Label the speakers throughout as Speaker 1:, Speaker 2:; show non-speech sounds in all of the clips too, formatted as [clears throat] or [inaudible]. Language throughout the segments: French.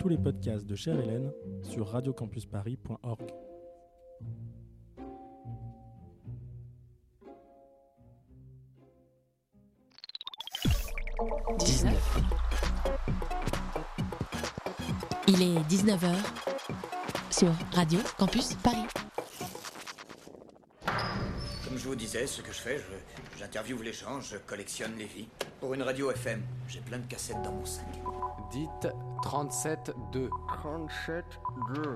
Speaker 1: tous les podcasts de Chère Hélène sur radiocampusparis.org.
Speaker 2: Il est 19h sur Radio Campus Paris.
Speaker 3: Comme je vous disais, ce que je fais, je- j'interviewe les gens, je collectionne les vies. Pour une radio FM, j'ai plein de cassettes dans mon sac.
Speaker 4: Dites 37-2.
Speaker 5: 37-2.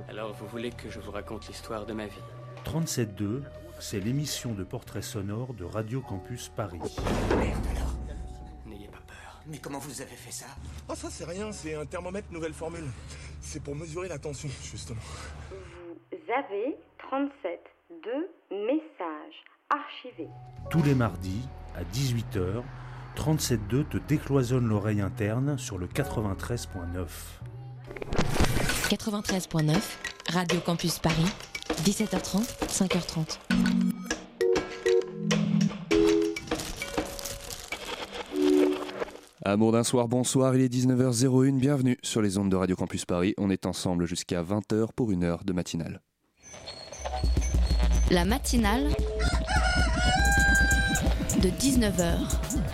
Speaker 4: Alors vous voulez que je vous raconte l'histoire de ma vie?
Speaker 6: 37.2, c'est l'émission de portrait sonore de Radio Campus Paris.
Speaker 3: Merde alors
Speaker 4: N'ayez pas peur.
Speaker 3: Mais comment vous avez fait ça?
Speaker 7: Oh ça c'est rien, c'est un thermomètre nouvelle formule. C'est pour mesurer la tension, justement.
Speaker 8: Vous avez 37 de messages archivés.
Speaker 6: Tous les mardis, à 18h, 37.2 te décloisonne l'oreille interne sur le 93.9.
Speaker 2: 93.9, Radio Campus Paris, 17h30, 5h30.
Speaker 9: Amour d'un soir, bonsoir, il est 19h01, bienvenue sur les ondes de Radio Campus Paris. On est ensemble jusqu'à 20h pour une heure de matinale.
Speaker 2: La matinale de 19h.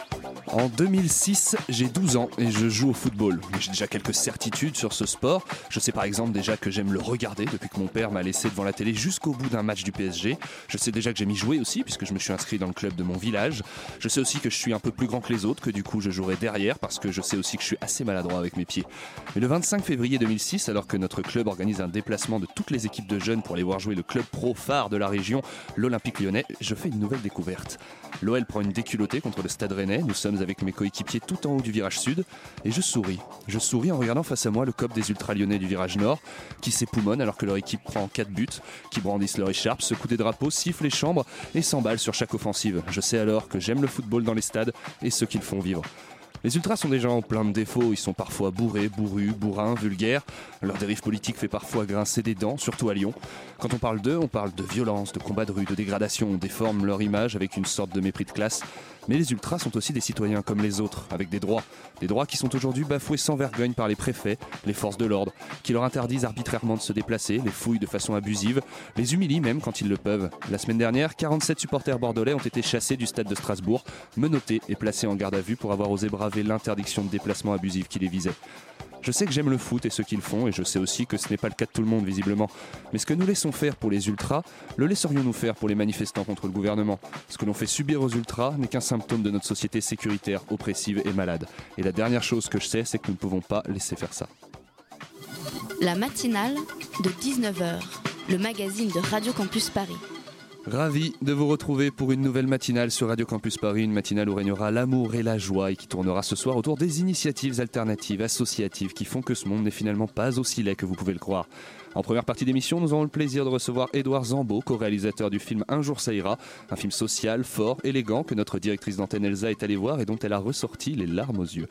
Speaker 9: En 2006, j'ai 12 ans et je joue au football. J'ai déjà quelques certitudes sur ce sport. Je sais par exemple déjà que j'aime le regarder depuis que mon père m'a laissé devant la télé jusqu'au bout d'un match du PSG. Je sais déjà que j'aime y jouer aussi puisque je me suis inscrit dans le club de mon village. Je sais aussi que je suis un peu plus grand que les autres, que du coup je jouerai derrière parce que je sais aussi que je suis assez maladroit avec mes pieds. Mais le 25 février 2006, alors que notre club organise un déplacement de toutes les équipes de jeunes pour aller voir jouer le club pro phare de la région, l'Olympique lyonnais, je fais une nouvelle découverte. L'OL prend une déculottée contre le Stade Rennais. Nous sommes avec mes coéquipiers tout en haut du virage sud et je souris. Je souris en regardant face à moi le cop des ultra lyonnais du virage nord qui s'époumonent alors que leur équipe prend 4 buts, qui brandissent leur écharpe, secouent des drapeaux, sifflent les chambres et s'emballent sur chaque offensive. Je sais alors que j'aime le football dans les stades et ceux qui le font vivre. Les ultras sont des gens pleins de défauts, ils sont parfois bourrés, bourrus, bourrins, vulgaires. Leur dérive politique fait parfois grincer des dents, surtout à Lyon. Quand on parle d'eux, on parle de violence, de combat de rue, de dégradation, on déforme leur image avec une sorte de mépris de classe. Mais les ultras sont aussi des citoyens comme les autres, avec des droits. Des droits qui sont aujourd'hui bafoués sans vergogne par les préfets, les forces de l'ordre, qui leur interdisent arbitrairement de se déplacer, les fouillent de façon abusive, les humilient même quand ils le peuvent. La semaine dernière, 47 supporters bordelais ont été chassés du stade de Strasbourg, menottés et placés en garde à vue pour avoir osé braver l'interdiction de déplacement abusif qui les visait. Je sais que j'aime le foot et ceux qui le font, et je sais aussi que ce n'est pas le cas de tout le monde visiblement. Mais ce que nous laissons faire pour les ultras, le laisserions-nous faire pour les manifestants contre le gouvernement? Ce que l'on fait subir aux ultras n'est qu'un symptôme de notre société sécuritaire, oppressive et malade. Et la dernière chose que je sais, c'est que nous ne pouvons pas laisser faire ça.
Speaker 2: La matinale de 19h, le magazine de Radio Campus Paris.
Speaker 9: Ravi de vous retrouver pour une nouvelle matinale sur Radio Campus Paris, une matinale où régnera l'amour et la joie et qui tournera ce soir autour des initiatives alternatives, associatives qui font que ce monde n'est finalement pas aussi laid que vous pouvez le croire. En première partie d'émission, nous aurons le plaisir de recevoir Édouard Zambeau, co-réalisateur du film Un jour ça ira, un film social, fort, élégant que notre directrice d'antenne Elsa est allée voir et dont elle a ressorti les larmes aux yeux.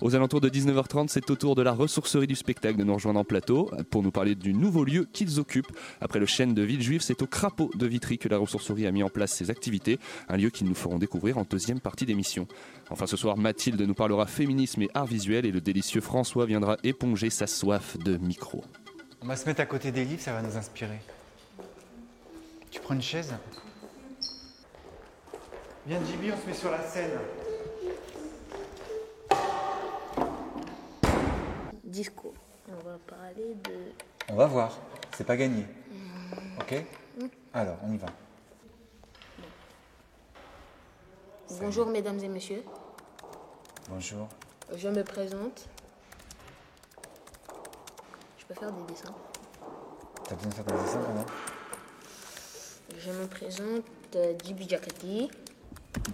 Speaker 9: Aux alentours de 19h30, c'est au tour de la ressourcerie du spectacle de nous rejoindre en plateau pour nous parler du nouveau lieu qu'ils occupent. Après le chêne de Villejuif, c'est au crapaud de Vitry que la ressourcerie a mis en place ses activités, un lieu qu'ils nous feront découvrir en deuxième partie d'émission. Enfin ce soir, Mathilde nous parlera féminisme et art visuel et le délicieux François viendra éponger sa soif de micro.
Speaker 5: On va se mettre à côté des livres, ça va nous inspirer. Tu prends une chaise? Viens Jibi, on se met sur la scène.
Speaker 10: Discours. On va parler de.
Speaker 5: On va voir, c'est pas gagné. Ok Alors, on y va.
Speaker 10: Bonjour mesdames et messieurs,
Speaker 5: Bonjour.
Speaker 10: je me présente. Je peux faire des dessins.
Speaker 5: T'as besoin de faire des dessins pendant
Speaker 10: Je me présente euh, Djibi Jakati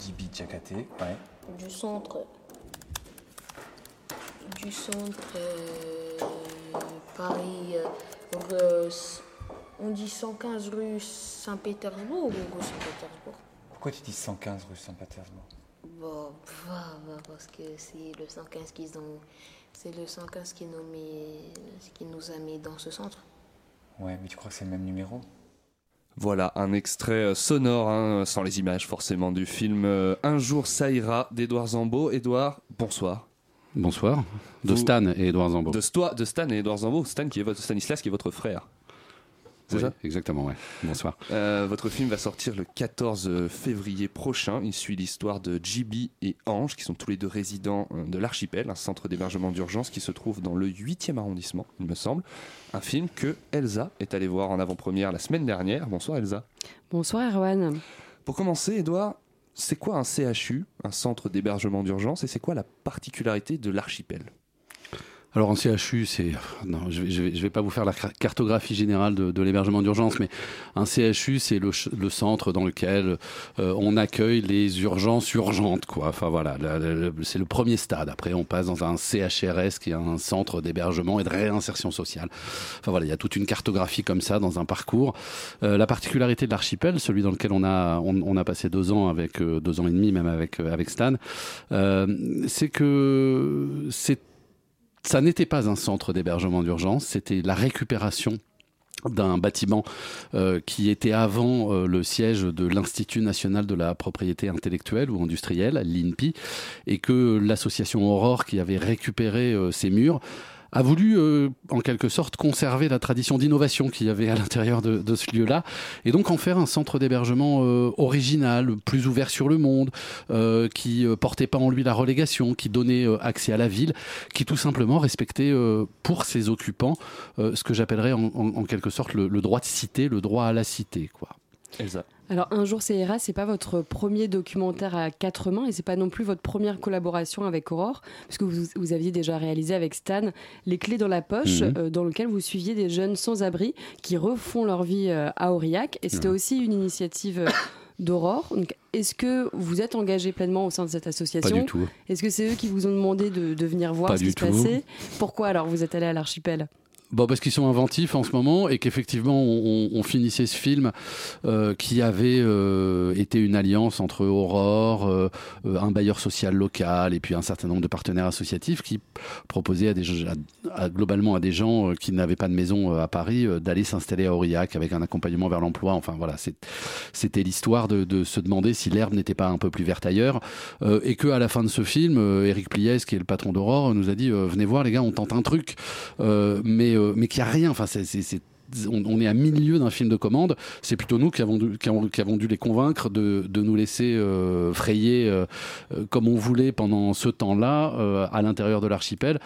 Speaker 5: Jibi Tchakate, ouais.
Speaker 10: du centre du centre euh, Paris, euh, euh, on dit 115 rue Saint-Pétersbourg ou rue Saint-Pétersbourg?
Speaker 5: Pourquoi tu dis 115 rue Saint-Pétersbourg?
Speaker 10: Bon, bah, bah, parce que c'est le 115 qu'ils ont, c'est le 115 qui nous met, qui nous a mis dans ce centre.
Speaker 5: Ouais, mais tu crois que c'est le même numéro?
Speaker 9: Voilà un extrait sonore, hein, sans les images forcément, du film Un jour ça ira d'Edouard Zambo. Edouard, bonsoir.
Speaker 11: Bonsoir. De
Speaker 9: Vous-
Speaker 11: Stan et Edouard Zambo.
Speaker 9: De, Sto- de Stan et Edouard Zambo. Stan qui est votre, Stanislas qui est votre frère. C'est
Speaker 11: Oui,
Speaker 9: ça?
Speaker 11: Exactement, ouais. Bonsoir.
Speaker 9: Euh, votre film va sortir le 14 février prochain. Il suit l'histoire de JB et Ange, qui sont tous les deux résidents euh, de l'Archipel, un centre d'hébergement d'urgence qui se trouve dans le 8e arrondissement, il me semble. Un film que Elsa est allée voir en avant-première la semaine dernière. Bonsoir Elsa.
Speaker 12: Bonsoir Erwan.
Speaker 9: Pour commencer, Edouard, c'est quoi un CHU, un centre d'hébergement d'urgence, et c'est quoi la particularité de l'Archipel?
Speaker 11: Alors en CHU, c'est non, je vais, je vais, je vais pas vous faire la car- cartographie générale de, de l'hébergement d'urgence, mais un CHU, c'est le, le centre dans lequel euh, on accueille les urgences urgentes, quoi. Enfin voilà, c'est le premier stade. Après, on passe dans un CHRS qui est un centre d'hébergement et de réinsertion sociale. Enfin voilà, il y a toute une cartographie comme ça dans un parcours. Euh, la particularité de l'archipel, celui dans lequel on a on, on a passé deux ans avec euh, deux ans et demi même avec euh, avec Stan, euh, c'est que c'est ça n'était pas un centre d'hébergement d'urgence, c'était la récupération d'un bâtiment euh, qui était avant euh, le siège de l'Institut national de la propriété intellectuelle ou industrielle, l'INPI, et que l'association Aurore qui avait récupéré euh, ces murs a voulu euh, en quelque sorte conserver la tradition d'innovation qu'il y avait à l'intérieur de, de ce lieu-là et donc en faire un centre d'hébergement euh, original, plus ouvert sur le monde, euh, qui euh, portait pas en lui la relégation, qui donnait euh, accès à la ville, qui tout simplement respectait euh, pour ses occupants ce que j'appellerais en, en- en quelque sorte le, le droit de cité, le droit à la cité, quoi.
Speaker 9: Elsa.
Speaker 12: Alors un jour c'est ira, c'est pas votre premier documentaire à quatre mains et c'est pas non plus votre première collaboration avec Aurore, parce que vous, vous aviez déjà réalisé avec Stan Les clés dans la poche,
Speaker 11: Mhm.
Speaker 12: euh, dans lequel vous suiviez des jeunes sans-abri qui refont leur vie euh, à Aurillac et c'était
Speaker 11: Ouais.
Speaker 12: aussi une initiative euh, d'Aurore. Est-ce que vous êtes engagé pleinement au sein de cette association?
Speaker 11: Pas du tout.
Speaker 12: Est-ce que c'est eux qui vous ont demandé de, de venir voir
Speaker 11: Pas
Speaker 12: ce qui se
Speaker 11: tout.
Speaker 12: passait? Pourquoi alors vous êtes allé à l'archipel?
Speaker 11: Bon, parce qu'ils sont inventifs en ce moment et qu'effectivement, on, finissait ce film euh, qui avait euh, été une alliance entre Aurore, euh, euh, un bailleur social local et puis un certain nombre de partenaires associatifs qui proposaient à des, à- à- globalement à des gens euh, qui n'avaient pas de maison euh, à Paris d'aller s'installer à Aurillac avec un accompagnement vers l'emploi. Enfin voilà, c'était l'histoire de, de se demander si l'herbe n'était pas un peu plus verte ailleurs et que à la fin de ce film, Eric Pliès, qui est le patron d'Aurore, nous a dit venez voir les gars, on tente un truc, mais mais qu'il n'y a rien. Enfin, c'est on, on est à milieu d'un film de commande. C'est plutôt nous qui avons dû, qui avons, qui avons dû les convaincre de, de nous laisser euh, frayer euh, euh, comme on voulait pendant ce temps-là euh, à l'intérieur de l'archipel,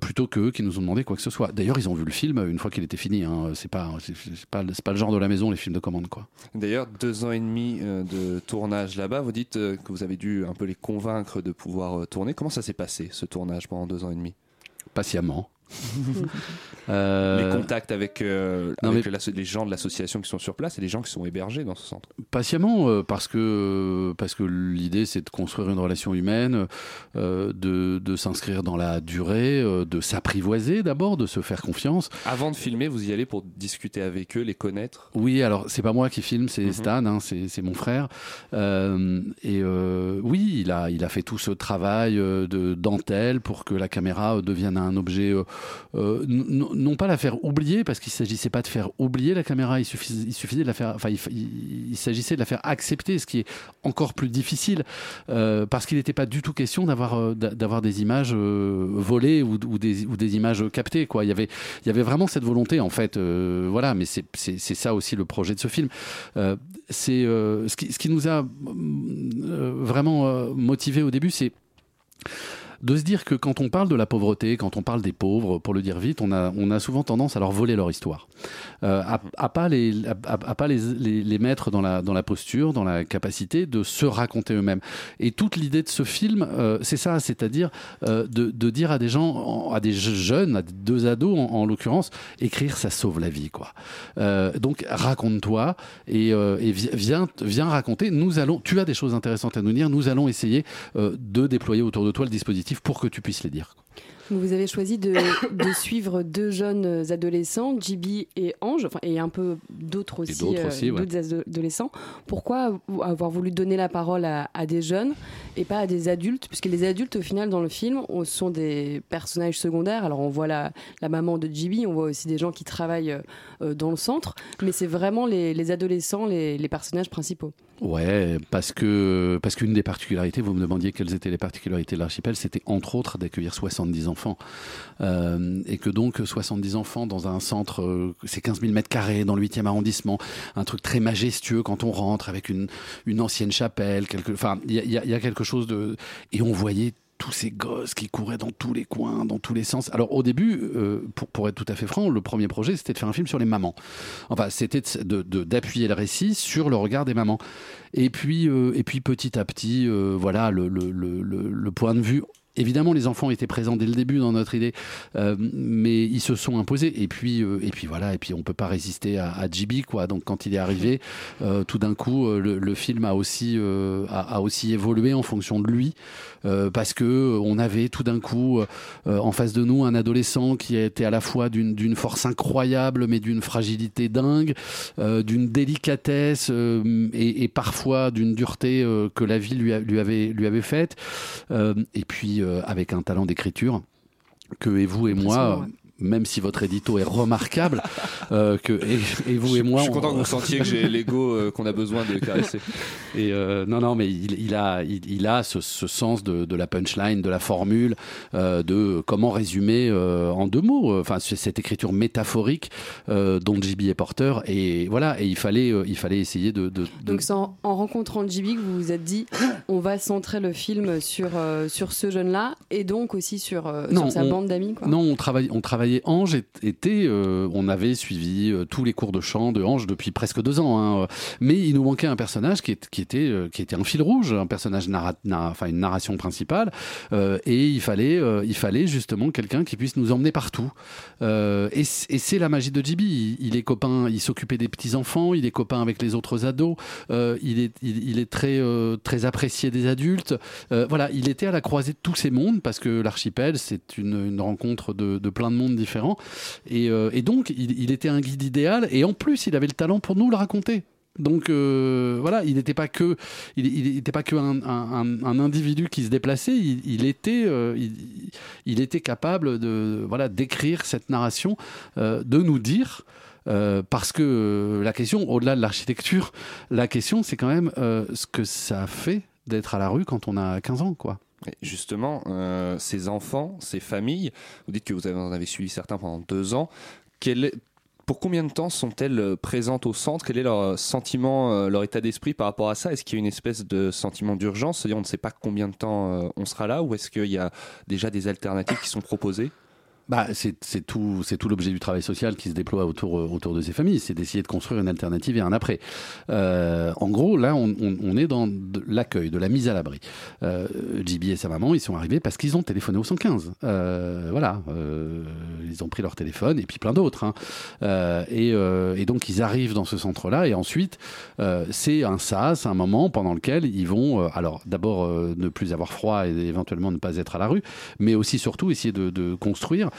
Speaker 11: plutôt que eux qui nous ont demandé quoi que ce soit. D'ailleurs, ils ont vu le film une fois qu'il était fini. Hein. C'est pas, c'est pas, le genre de la maison les films de commande quoi.
Speaker 9: D'ailleurs, deux ans et demi de tournage là-bas, vous dites que vous avez dû un peu les convaincre de pouvoir tourner. Comment ça s'est passé, ce tournage, pendant deux ans et demi?
Speaker 11: Patiemment. [laughs] Euh,
Speaker 9: Les contacts avec, euh,
Speaker 11: non,
Speaker 9: avec
Speaker 11: mais-
Speaker 9: l'asso- les gens de l'association qui sont sur place et les gens qui sont hébergés dans ce centre.
Speaker 11: Patiemment, euh, parce que, parce que l'idée c'est de construire une relation humaine, euh, de, de s'inscrire dans la durée, euh, de s'apprivoiser d'abord, de se faire confiance.
Speaker 9: Avant de filmer, vous y allez pour discuter avec eux, les connaître?
Speaker 11: Oui, alors c'est pas moi qui filme, c'est Stan, hein, c'est c'est mon frère. Euh, et euh, oui, il a, il a fait tout ce travail de dentelle pour que la caméra devienne un objet, euh, non pas la faire oublier, parce qu'il s'agissait pas de faire oublier la caméra, il il suffisait de la faire, enfin, il, s'agissait de la faire accepter, ce qui est encore plus difficile, euh, parce qu'il n'était pas du tout question d'avoir euh, d'a- d'avoir des images volées ou, des, ou des images captées. Quoi. Il, y avait, il y avait vraiment cette volonté, en fait. voilà, mais c'est ça aussi le projet de ce film. C'est ce, qui, ce qui nous a vraiment euh, motivé au début, c'est de se dire que quand on parle de la pauvreté, quand on parle des pauvres, pour le dire vite, on a, souvent tendance à leur voler leur histoire, euh, à, à pas les, à, pas les, les, mettre dans la, dans la posture, dans la capacité de se raconter eux-mêmes. Et toute l'idée de ce film, euh, c'est ça, c'est-à-dire euh, de, de dire à des gens, en- à des je- jeunes, à deux ados en, en l'occurrence, écrire ça sauve la vie, quoi. Donc raconte-toi et, et vi- viens, viens raconter. Nous allons, tu as des choses intéressantes à nous dire. Nous allons essayer de déployer autour de toi le dispositif pour que tu puisses les dire.
Speaker 12: Vous avez choisi de, de [coughs] suivre deux jeunes adolescents, JB et Ange, enfin, et un peu d'autres aussi,
Speaker 11: d'autres
Speaker 12: euh,
Speaker 11: aussi, ouais.
Speaker 12: adolescents. Pourquoi avoir voulu donner la parole à, à des jeunes et pas à des adultes? Puisque les adultes, au final, dans le film, on- sont des personnages secondaires. Alors, on voit la, la maman de JB, on voit aussi des gens qui travaillent euh, dans le centre, mais c'est vraiment les, les adolescents, les, les personnages principaux.
Speaker 11: Ouais, parce que parce qu'une des particularités, vous me demandiez quelles étaient les particularités de l'archipel, c'était entre autres d'accueillir 70 enfants. Euh, et que donc 70 enfants dans un centre, euh, c'est 15 000 mètres carrés dans le 8e arrondissement, un truc très majestueux quand on rentre avec une, ancienne chapelle, enfin, il y a, quelque chose de... Et on voyait tous ces gosses qui couraient dans tous les coins, dans tous les sens. Alors au début, euh, pour, être tout à fait franc, le premier projet c'était de faire un film sur les mamans. Enfin, c'était d'appuyer le récit sur le regard des mamans. Et puis, et puis petit à petit, voilà, le point de vue. Évidemment, les enfants étaient présents dès le début dans notre idée, euh, mais ils se sont imposés. Et puis, euh, et puis voilà, et puis on peut pas résister à, à quoi. Donc quand il est arrivé, euh, tout d'un coup, euh, le, film a aussi a, aussi évolué en fonction de lui, parce que on avait tout d'un coup en face de nous un adolescent qui était à la fois d'une force incroyable, mais d'une fragilité dingue, d'une délicatesse et, parfois d'une dureté que la vie lui, lui avait lui avait faite, et puis avec un talent d'écriture que et vous et moi. Même si votre édito est remarquable, euh, que et, et vous et moi,
Speaker 9: Je suis content
Speaker 11: on-
Speaker 9: que vous sentiez que j'ai l'ego euh, qu'on a besoin de caresser.
Speaker 11: et euh, non, non, mais il, il a, il, il a ce, ce sens de, de la punchline, de la formule, euh, de comment résumer euh, en deux mots. Enfin, c'est cette écriture métaphorique euh, dont JB est porteur. Et voilà, et il fallait, euh, il fallait essayer de. de- de-
Speaker 12: Donc c'est en, en rencontrant JB que vous vous êtes dit, on va centrer le film sur, euh, sur ce jeune-là et donc aussi sur, euh, sur sa
Speaker 11: on-
Speaker 12: bande d'amis.
Speaker 11: Non, on travaillait, on travaillait. Ange était, euh, on avait suivi euh, tous les cours de chant de Ange depuis presque deux ans. hein. mais il nous manquait un personnage qui, était, euh, qui était un fil rouge, un personnage narra- une narration principale. et il fallait, il fallait justement quelqu'un qui puisse nous emmener partout. Et c'est la magie de JB. Il, est copain, il s'occupait des petits enfants, il est copain avec les autres ados. il est, il, est très, très apprécié des adultes. Voilà, il était à la croisée de tous ces mondes parce que l'archipel, c'est une, une rencontre de, de plein de mondes différents. Et, euh, et donc, il, était un guide idéal. Et en plus, il avait le talent pour nous le raconter. Donc euh, voilà, il n'était pas que, il, il pas que un, individu qui se déplaçait. Il, était, euh, il, était capable de, voilà, d'écrire cette narration, de nous dire. parce que la question, au-delà de l'architecture, la question, c'est quand même ce que ça fait d'être à la rue quand on a 15 ans, quoi.
Speaker 9: Justement, euh, ces enfants, ces familles, vous dites que vous en avez suivi certains pendant deux ans. Pour combien de temps sont-elles euh, présentes au centre? Quel est leur sentiment, euh, leur état d'esprit par rapport à ça? Est-ce qu'il y a une espèce de sentiment d'urgence? C'est-à-dire on ne sait pas combien de temps on sera là Ou est-ce qu'il y a déjà des alternatives qui sont proposées?
Speaker 11: Bah, c'est tout, c'est tout l'objet du travail social qui se déploie autour, euh, autour de ces familles, c'est d'essayer de construire une alternative et un après. Euh, en gros, là, on, on- on est dans l'accueil, de la mise à l'abri. Euh, et sa maman, ils sont arrivés parce qu'ils ont téléphoné au 115. Euh, voilà, euh, ils ont pris leur téléphone et puis plein d'autres. hein. Euh, et, et donc, ils arrivent dans ce centre-là et ensuite, c'est un sas, un moment pendant lequel ils vont, alors d'abord ne plus avoir froid et éventuellement ne pas être à la rue, mais aussi surtout essayer de, de construire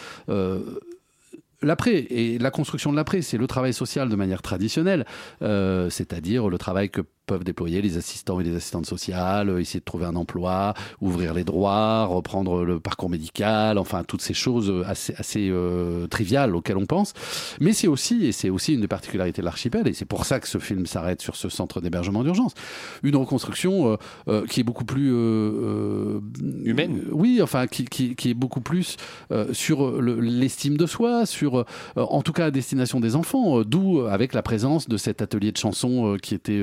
Speaker 11: L'après et la construction de l'après, c'est le travail social de manière traditionnelle, euh, c'est-à-dire le travail que peuvent déployer les assistants et les assistantes sociales, euh, essayer de trouver un emploi, ouvrir les droits, reprendre le parcours médical, enfin toutes ces choses euh, assez, assez euh, triviales auxquelles on pense. Mais c'est aussi, et c'est aussi une des particularités de l'archipel, et c'est pour ça que ce film s'arrête sur ce centre d'hébergement d'urgence, une reconstruction euh, euh, qui est beaucoup plus humaine. oui, enfin qui, qui, qui est beaucoup plus sur le- l'estime de soi, sur en tout cas à destination des enfants, d'où avec la présence de cet atelier de chansons qui était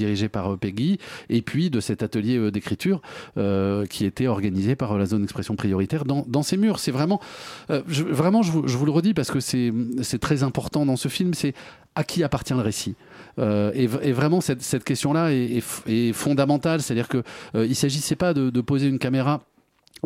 Speaker 11: dirigé par euh, Peggy, et puis de cet atelier euh, d'écriture euh, qui était organisé par la zone d'expression prioritaire dans, ces murs. C'est vraiment, je, vraiment, je vous, le redis parce que c'est très important dans ce film, c'est à qui appartient le récit. Et, vraiment, cette, cette question-là est, fondamentale. C'est-à-dire que euh, il s'agissait pas de poser une caméra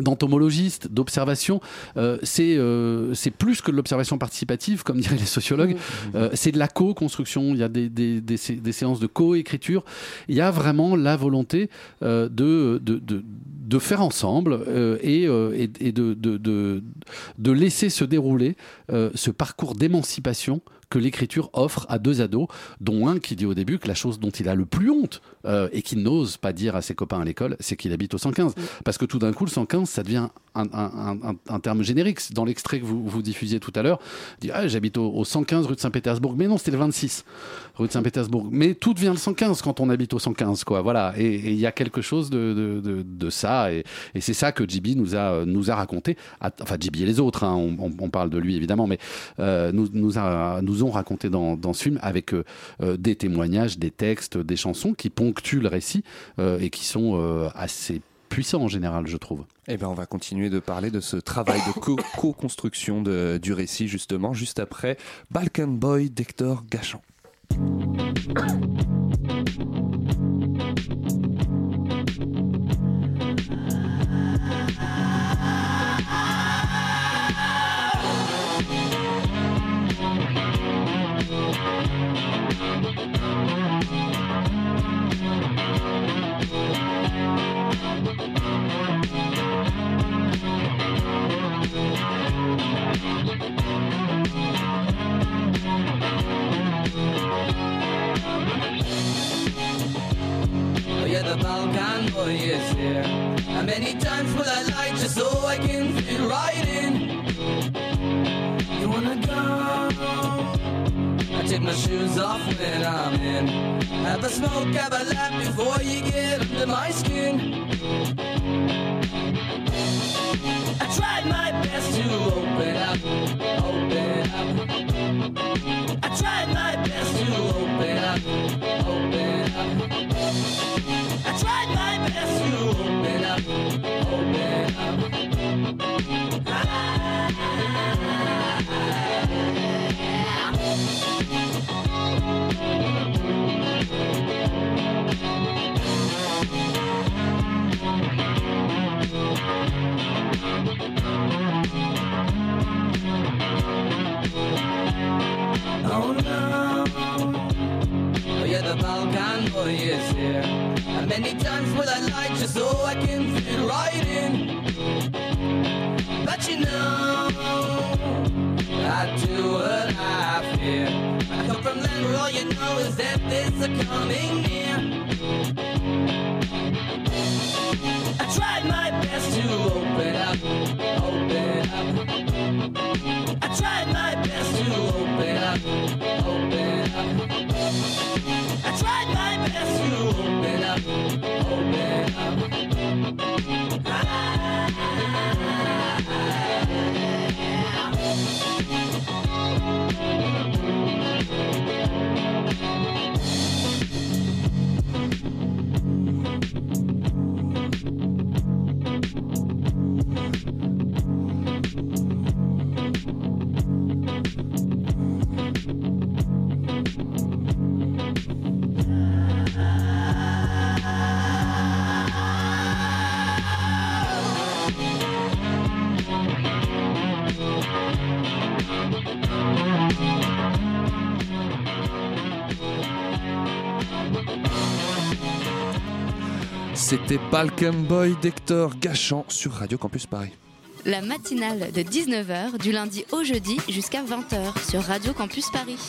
Speaker 11: d'entomologiste, d'observation, euh, c'est euh, c'est plus que de l'observation participative, comme diraient les sociologues. Euh, c'est de la co-construction. Il y a des, des, des, sé- des séances de co-écriture. Il y a vraiment la volonté de, de, de, de faire ensemble et, et, et de, de, de, laisser se dérouler ce parcours d'émancipation que l'écriture offre à deux ados, dont un qui dit au début que la chose dont il a le plus honte euh, et qu'il n'ose pas dire à ses copains à l'école, c'est qu'il habite au 115. Parce que tout d'un coup, le 115, ça devient un, terme générique. Dans l'extrait que vous, vous diffusiez tout à l'heure, dit ah, j'habite au, au 115 rue de Saint-Pétersbourg. Mais non, c'était le 26 rue de Saint-Pétersbourg. Mais tout devient le 115 quand on habite au 115, quoi. Voilà. Et il y a quelque chose de, de, ça. Et, c'est ça que JB nous a, nous a raconté. Enfin, JB et les autres, hein, on, parle de lui évidemment, mais euh, nous, nous, ont raconté dans, ce film avec euh, euh, des témoignages, des textes, des chansons qui ponctuent le récit et qui sont assez puissants en général, je trouve.
Speaker 9: Eh ben, on va continuer de parler de ce travail de co- [coughs] co-construction du récit, justement, juste après Balkan Boy d'Hector Gachan.
Speaker 13: Yeah, the Balkan boy is here. How many times will I lie just so I can fit right in? You wanna go? I take my shoes off when I'm in. Have a smoke, have a laugh before you get under my skin. Is here. How many times will I lie just so I can fit right in? But you know, I do what I fear. I come from land where all you know is that this are coming near. I tried my best to open up, open up. I tried my best to open up, open up you open up, open up.
Speaker 9: C'était Balkan Boy d'Hector Gachan sur Radio Campus Paris.
Speaker 2: La matinale de 19h du lundi au jeudi jusqu'à 20h sur Radio Campus Paris.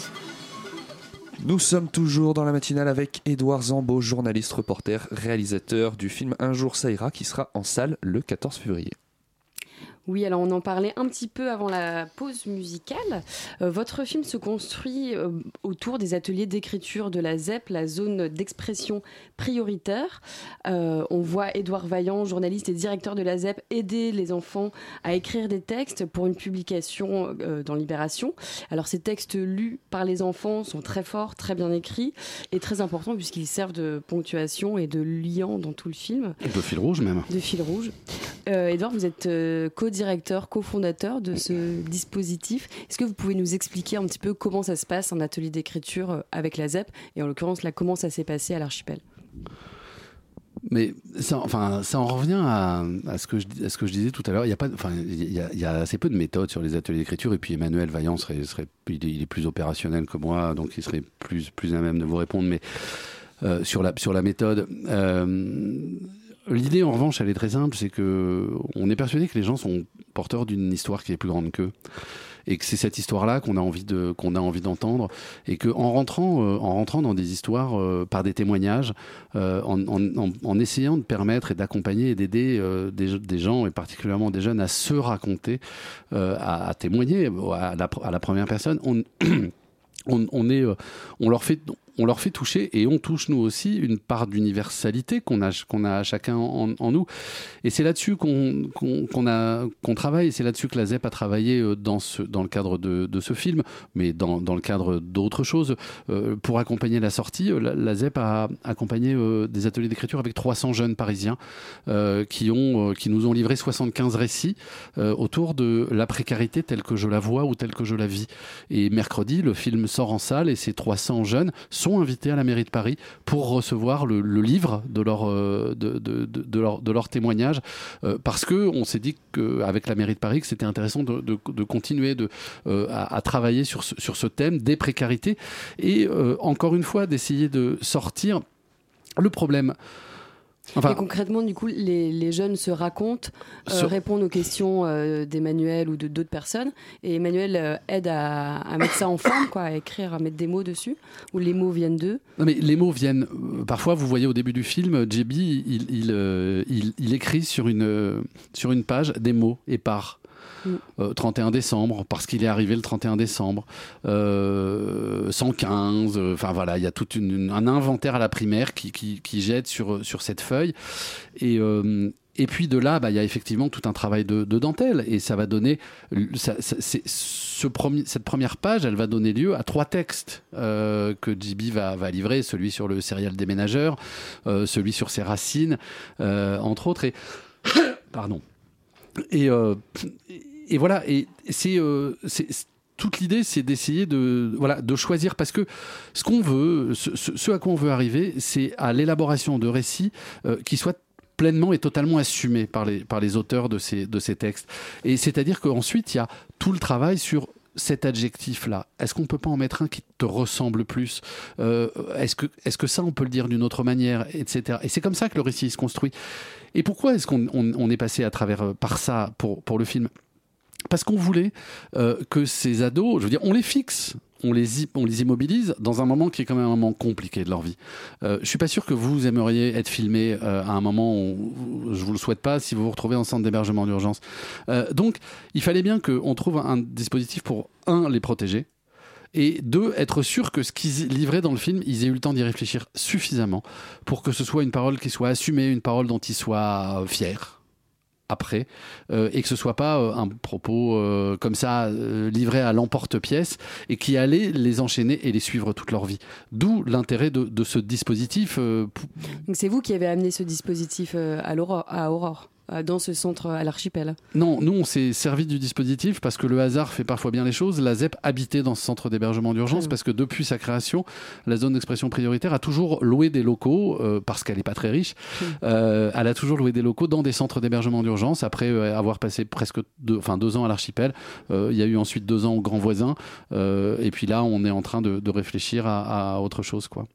Speaker 9: Nous sommes toujours dans la matinale avec Édouard Zambo, journaliste, reporter, réalisateur du film Un jour ça ira qui sera en salle le 14 février.
Speaker 12: Oui, alors on en parlait un petit peu avant la pause musicale. Euh, votre film se construit euh, autour des ateliers d'écriture de la ZEP, la zone d'expression prioritaire. Euh, on voit Édouard Vaillant, journaliste et directeur de la ZEP, aider les enfants à écrire des textes pour une publication dans Libération. Alors ces textes lus par les enfants sont très forts, très bien écrits et très importants puisqu'ils servent de ponctuation et de liant dans tout le film
Speaker 11: De fil rouge même.
Speaker 12: de fil rouge. Edouard, vous êtes euh, co-directeur, cofondateur de ce dispositif. Est-ce que vous pouvez nous expliquer un petit peu comment ça se passe un atelier d'écriture euh, avec la ZEP et en l'occurrence là comment ça s'est passé à l'archipel?
Speaker 11: Mais ça, enfin, ça en revient à, ce que je, disais tout à l'heure. Il y a pas, enfin, il y a, assez peu de méthodes sur les ateliers d'écriture. Et puis Emmanuel Vaillant serait, il, est, plus opérationnel que moi, donc il serait plus, à même de vous répondre. Mais euh, sur la, sur la méthode. euh, L'idée, en revanche, elle est très simple, c'est que on est persuadé que les gens sont porteurs d'une histoire qui est plus grande qu'eux. Et que c'est cette histoire-là qu'on a envie de qu'on a envie d'entendre. Et que en rentrant euh, en rentrant dans des histoires euh, par des témoignages euh, en, essayant de permettre et d'accompagner et d'aider des, gens et particulièrement des jeunes à se raconter à, témoigner à la, première personne on [clears throat] on, est, on leur fait, on leur fait toucher et on touche nous aussi une part d'universalité qu'on a, a chacun en, nous. Et c'est là-dessus qu'on, qu'on, travaille. C'est là-dessus que la ZEP a travaillé euh, dans ce, dans le cadre de, de ce film, mais dans, dans le cadre d'autres choses. Euh, pour accompagner la sortie, euh, la, ZEP a accompagné des ateliers d'écriture avec 300 jeunes parisiens qui ont, qui nous ont livré 75 récits autour de la précarité telle que je la vois ou telle que je la vis. Et mercredi, le film sort en salle et ces 300 jeunes sont invités à la mairie de Paris pour recevoir le, livre de leur, euh, de, témoignage euh, parce que on s'est dit qu'avec la mairie de Paris que c'était intéressant de, de, continuer euh, à, travailler sur ce, thème des précarités et encore une fois d'essayer de sortir le problème. Enfin,
Speaker 12: Et concrètement, du coup, les, les jeunes se racontent, euh, répondent aux questions euh, d'Emmanuel ou de d'autres personnes, et Emmanuel euh, aide à, à mettre ça en forme, quoi, à écrire, à mettre des mots dessus, ou les mots viennent d'eux.
Speaker 11: Non mais les mots viennent. euh, Parfois, vous voyez au début du film, JB, il, il, il, il écrit sur une, sur une page des mots épars. Euh, 31 décembre, parce qu'il est arrivé le 31 décembre. Euh, 115, euh, enfin voilà, il y a tout un inventaire à la primaire qui, jette sur, sur cette feuille. Et, euh, et puis de là, bah, il y a effectivement tout un travail de, de dentelle. Et ça va donner. cette première page, elle va donner lieu à trois textes euh, que JB va, va livrer celui sur le céréal déménageur, euh, celui sur ses racines, euh, entre autres. Et. [coughs] Pardon. Et, euh, et voilà. Et c'est. euh, c'est- toute l'idée, c'est d'essayer de, voilà, de choisir parce que ce qu'on veut, ce, ce- à quoi on veut arriver, c'est à l'élaboration de récits euh, qui soient pleinement et totalement assumés par les, par les auteurs de ces, de ces textes. Et c'est-à-dire qu'ensuite, il y a tout le travail sur cet adjectif-là. Est-ce qu'on peut pas en mettre un qui te ressemble plus? Euh, Est-ce que, est que ça, on peut le dire d'une autre manière, etc. Et c'est comme ça que le récit se construit. Et pourquoi est-ce qu'on on- on est passé à travers euh, par ça pour, pour le film? Parce qu'on voulait euh, que ces ados, je veux dire, on les fixe, on les, les immobilise dans un moment qui est quand même un moment compliqué de leur vie. Euh, je suis pas sûr que vous aimeriez être filmé euh, à un moment où je vous le souhaite pas si vous vous retrouvez en centre d'hébergement d'urgence. Euh, donc, il fallait bien qu'on trouve un dispositif pour un les protéger. Et deux, être sûr que ce qu'ils livraient dans le film, ils aient eu le temps d'y réfléchir suffisamment pour que ce soit une parole qui soit assumée, une parole dont ils soient fiers après euh, et que ce soit pas euh, un propos euh, comme ça livré à l'emporte-pièce et qui allait les enchaîner et les suivre toute leur vie. D'où l'intérêt de, ce dispositif.
Speaker 12: c'est vous qui avez amené ce dispositif à, à Aurore, dans ce centre à l'archipel.
Speaker 11: Non, nous on s'est servi du dispositif parce que le hasard fait parfois bien les choses. La ZEP habitait dans ce centre d'hébergement d'urgence parce que depuis sa création, la zone d'expression prioritaire a toujours loué des locaux euh, parce qu'elle n'est pas très riche. Euh, elle a toujours loué des locaux dans des centres d'hébergement d'urgence après euh, avoir passé presque deux, enfin deux ans à l'archipel. Euh, il y a eu ensuite deux ans au Grand Voisin Euh, et puis là on est en train de, de réfléchir à, à autre chose quoi.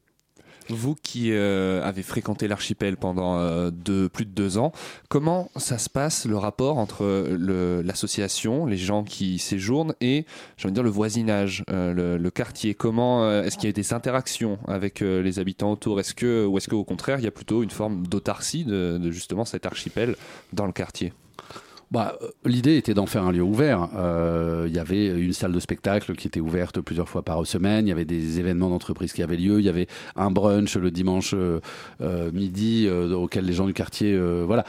Speaker 9: Vous qui euh, avez fréquenté l'archipel pendant euh, deux- plus de deux ans, comment ça se passe le rapport entre le- l'association, les gens qui séjournent et, j'ai envie de dire, le voisinage, euh, le, quartier? Comment euh, est-ce qu'il y a des interactions avec euh, les habitants autour? Est-ce que ou est-ce qu'au contraire il y a plutôt une forme d'autarcie de, de justement cet archipel dans le quartier?
Speaker 11: Bah, L'idée était d'en faire un lieu ouvert. Euh, Il y avait une salle de spectacle qui était ouverte plusieurs fois par semaine. Il y avait des événements d'entreprise qui avaient lieu. Il y avait un brunch le dimanche euh, euh, midi auquel les gens du quartier, voilà.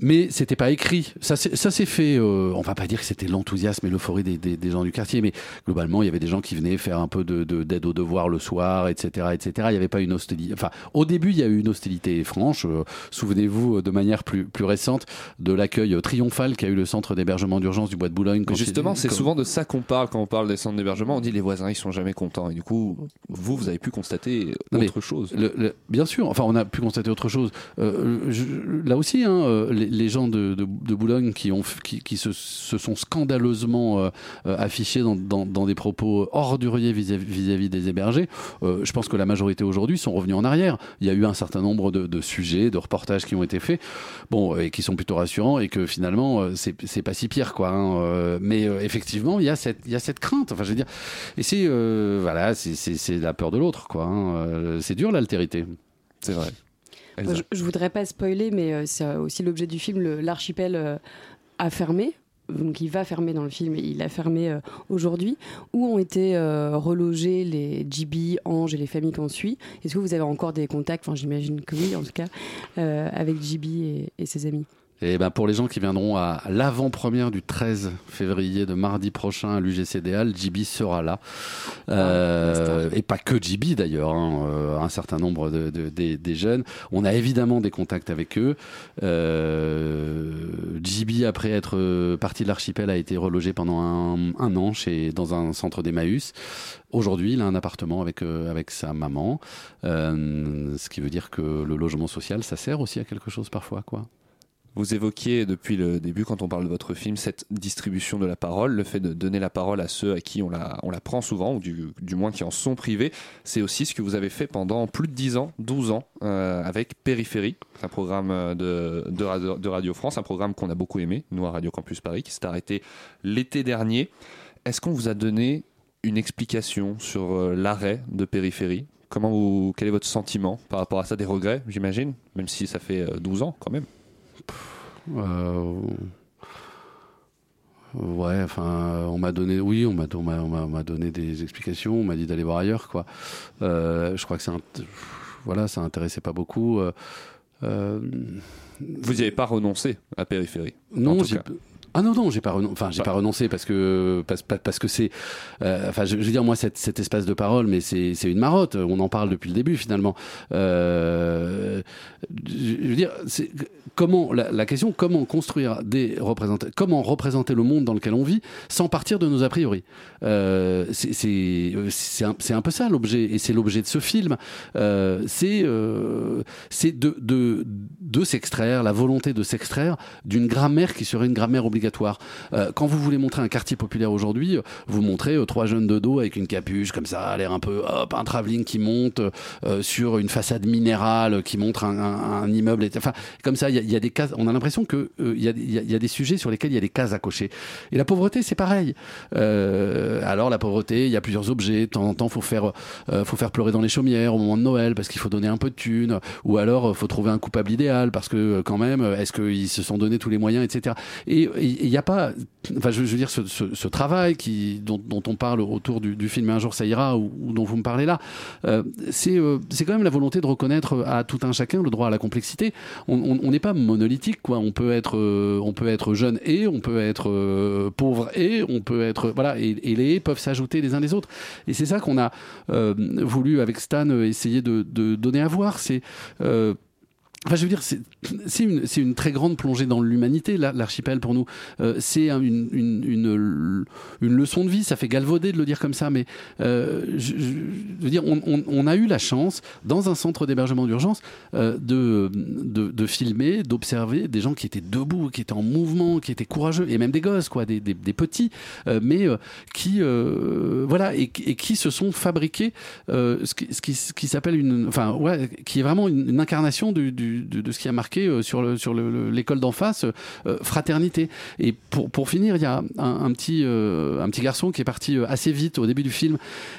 Speaker 11: Mais c'était pas écrit. Ça, s'est- ça s'est fait. euh, on va pas dire que c'était l'enthousiasme et l'euphorie des, des- des gens du quartier, mais globalement, il y avait des gens qui venaient faire un peu de de- d'aide aux devoirs le soir, etc., etc. Il n'y avait pas une hostilité. Enfin, au début, il y a eu une hostilité franche. Euh, Souvenez-vous euh, de manière plus plus récente de l'accueil triomphal qu'a eu le centre d'hébergement d'urgence du Bois de Boulogne. quand
Speaker 9: Justement, c'est souvent de ça qu'on parle quand on parle des centres d'hébergement. On dit les voisins, ils sont jamais contents. Et du coup, vous, vous avez pu constater autre chose.
Speaker 11: le- le- bien sûr, enfin, on a pu constater autre chose. Euh, je- là aussi, hein, les, gens de, de- Boulogne qui, ont, qui, qui se, se sont scandaleusement euh, euh, affichés dans, dans- des propos orduriers vis-à-vis vis-à-vis des hébergés, euh, je pense que la majorité aujourd'hui sont revenus en arrière. Il y a eu un certain nombre de, de sujets, de reportages qui ont été faits, bon, et qui sont plutôt rassurants, et que finalement, c'est pas si pire, quoi. hein, mais effectivement, il y, a cette- il y a cette crainte. Enfin, je veux dire, et c'est voilà, la peur de l'autre, quoi. hein. C'est dur l'altérité.
Speaker 9: C'est vrai.
Speaker 12: Je, je voudrais pas spoiler, mais euh, c'est aussi l'objet du film. L'archipel euh, a fermé. Donc il va fermer dans le film et il a fermé euh, aujourd'hui. Où ont été euh, relogés les GB, Ange et les familles qu'on suit? Est-ce que vous avez encore des contacts? Enfin, j'imagine que oui, en tout cas, euh, avec GB et, et ses amis.
Speaker 11: Et ben pour les gens qui viendront à l'avant-première du 13 février de mardi prochain à l'UGCDL, JB sera là. Euh, et pas que JB d'ailleurs, hein, euh, un certain nombre de, de- des, des jeunes. On a évidemment des contacts avec eux. Euh, JB, après être euh, parti de l'archipel, a été relogé pendant un, un an chez, dans un centre d'Emmaüs. Aujourd'hui, il a un appartement avec, euh, avec sa maman. Euh, ce qui veut dire que le logement social, ça sert aussi à quelque chose parfois, quoi.
Speaker 9: Vous évoquiez depuis le début, quand on parle de votre film, cette distribution de la parole, le fait de donner la parole à ceux à qui on la, on la prend souvent, ou du, du moins qui en sont privés. C'est aussi ce que vous avez fait pendant plus de 10 ans, 12 ans, euh, avec Périphérie, un programme euh, de, de, Radio, de Radio France, un programme qu'on a beaucoup aimé, nous à Radio Campus Paris, qui s'est arrêté l'été dernier. Est-ce qu'on vous a donné une explication sur euh, l'arrêt de Périphérie? Comment vous, quel est votre sentiment par rapport à ça? Des regrets, j'imagine, même si ça fait euh, 12 ans quand même.
Speaker 11: Euh, Ouais, enfin, on m'a donné, oui, on m'a, on m'a, on m'a- on m'a donné des explications, on m'a dit d'aller voir ailleurs, quoi. Euh, je crois que c'est, voilà, ça intéressait pas beaucoup. euh,
Speaker 9: Vous n'y avez pas renoncé à Périphérie
Speaker 11: non. Ah non non, j'ai pas. Enfin, j'ai pas renoncé parce que parce, parce- que c'est. euh, enfin, je, je veux dire moi cet, cet espace de parole, mais c'est c'est une marotte. On en parle depuis le début finalement. Euh, je veux dire, c'est comment la, la question comment construire des représentants, comment représenter le monde dans lequel on vit sans partir de nos a priori? Euh, c'est c'est un, c'est un peu ça l'objet et c'est l'objet de ce film. Euh, c'est euh, c'est de de de s'extraire la volonté de s'extraire d'une grammaire qui serait une grammaire obligatoire. Euh, quand vous voulez montrer un quartier populaire aujourd'hui, euh, vous montrez euh, trois jeunes de dos avec une capuche comme ça, l'air un peu hop, un travelling qui monte sur une façade minérale qui montre un, immeuble. Enfin, comme ça, il y, a- des cases. On a l'impression que il y, a, des sujets sur lesquels il y a des cases à cocher. Et la pauvreté, c'est pareil. Alors la pauvreté, il y a plusieurs objets. De temps en temps, faut faire, faut faire pleurer dans les chaumières au moment de Noël parce qu'il faut donner un peu de thunes. Ou alors, faut trouver un coupable idéal parce que quand même, est-ce qu'ils se sont donné tous les moyens, etc. n'y a pas, enfin, je, veux dire, ce, travail dont, on parle autour du, du film Un jour ça ira ou, dont vous me parlez là, euh, c'est euh, c'est quand même la volonté de reconnaître à tout un chacun le droit à la complexité. On n'est pas monolithique, quoi. On peut être, euh, on peut être jeune et on peut être euh, pauvre et on peut être, voilà, et, et les peuvent s'ajouter les uns les autres. Et c'est ça qu'on a voulu avec Stan essayer de, de donner à voir. C'est Enfin, je veux dire, c'est une, une très grande plongée dans l'humanité, l'archipel pour nous. Euh, c'est un- une, une, une, leçon de vie, ça fait galvauder de le dire comme ça, mais euh, je, je- veux dire, on, on- on a eu la chance, dans un centre d'hébergement d'urgence, euh, de, de, de filmer, d'observer des gens qui étaient debout, qui étaient en mouvement, qui étaient courageux, et même des gosses, quoi, des, des, des petits, euh, mais euh, qui, euh, voilà, et, et qui se sont fabriqués ce qui, ce qui, s'appelle une, enfin, ouais, qui est vraiment une incarnation du, du- de, de ce qui a marqué euh, sur le, sur le- le- l'école d'en face, euh, fraternité. Et pour, pour finir, il y a un, un petit, euh, un petit garçon qui est parti euh, assez vite au début du film,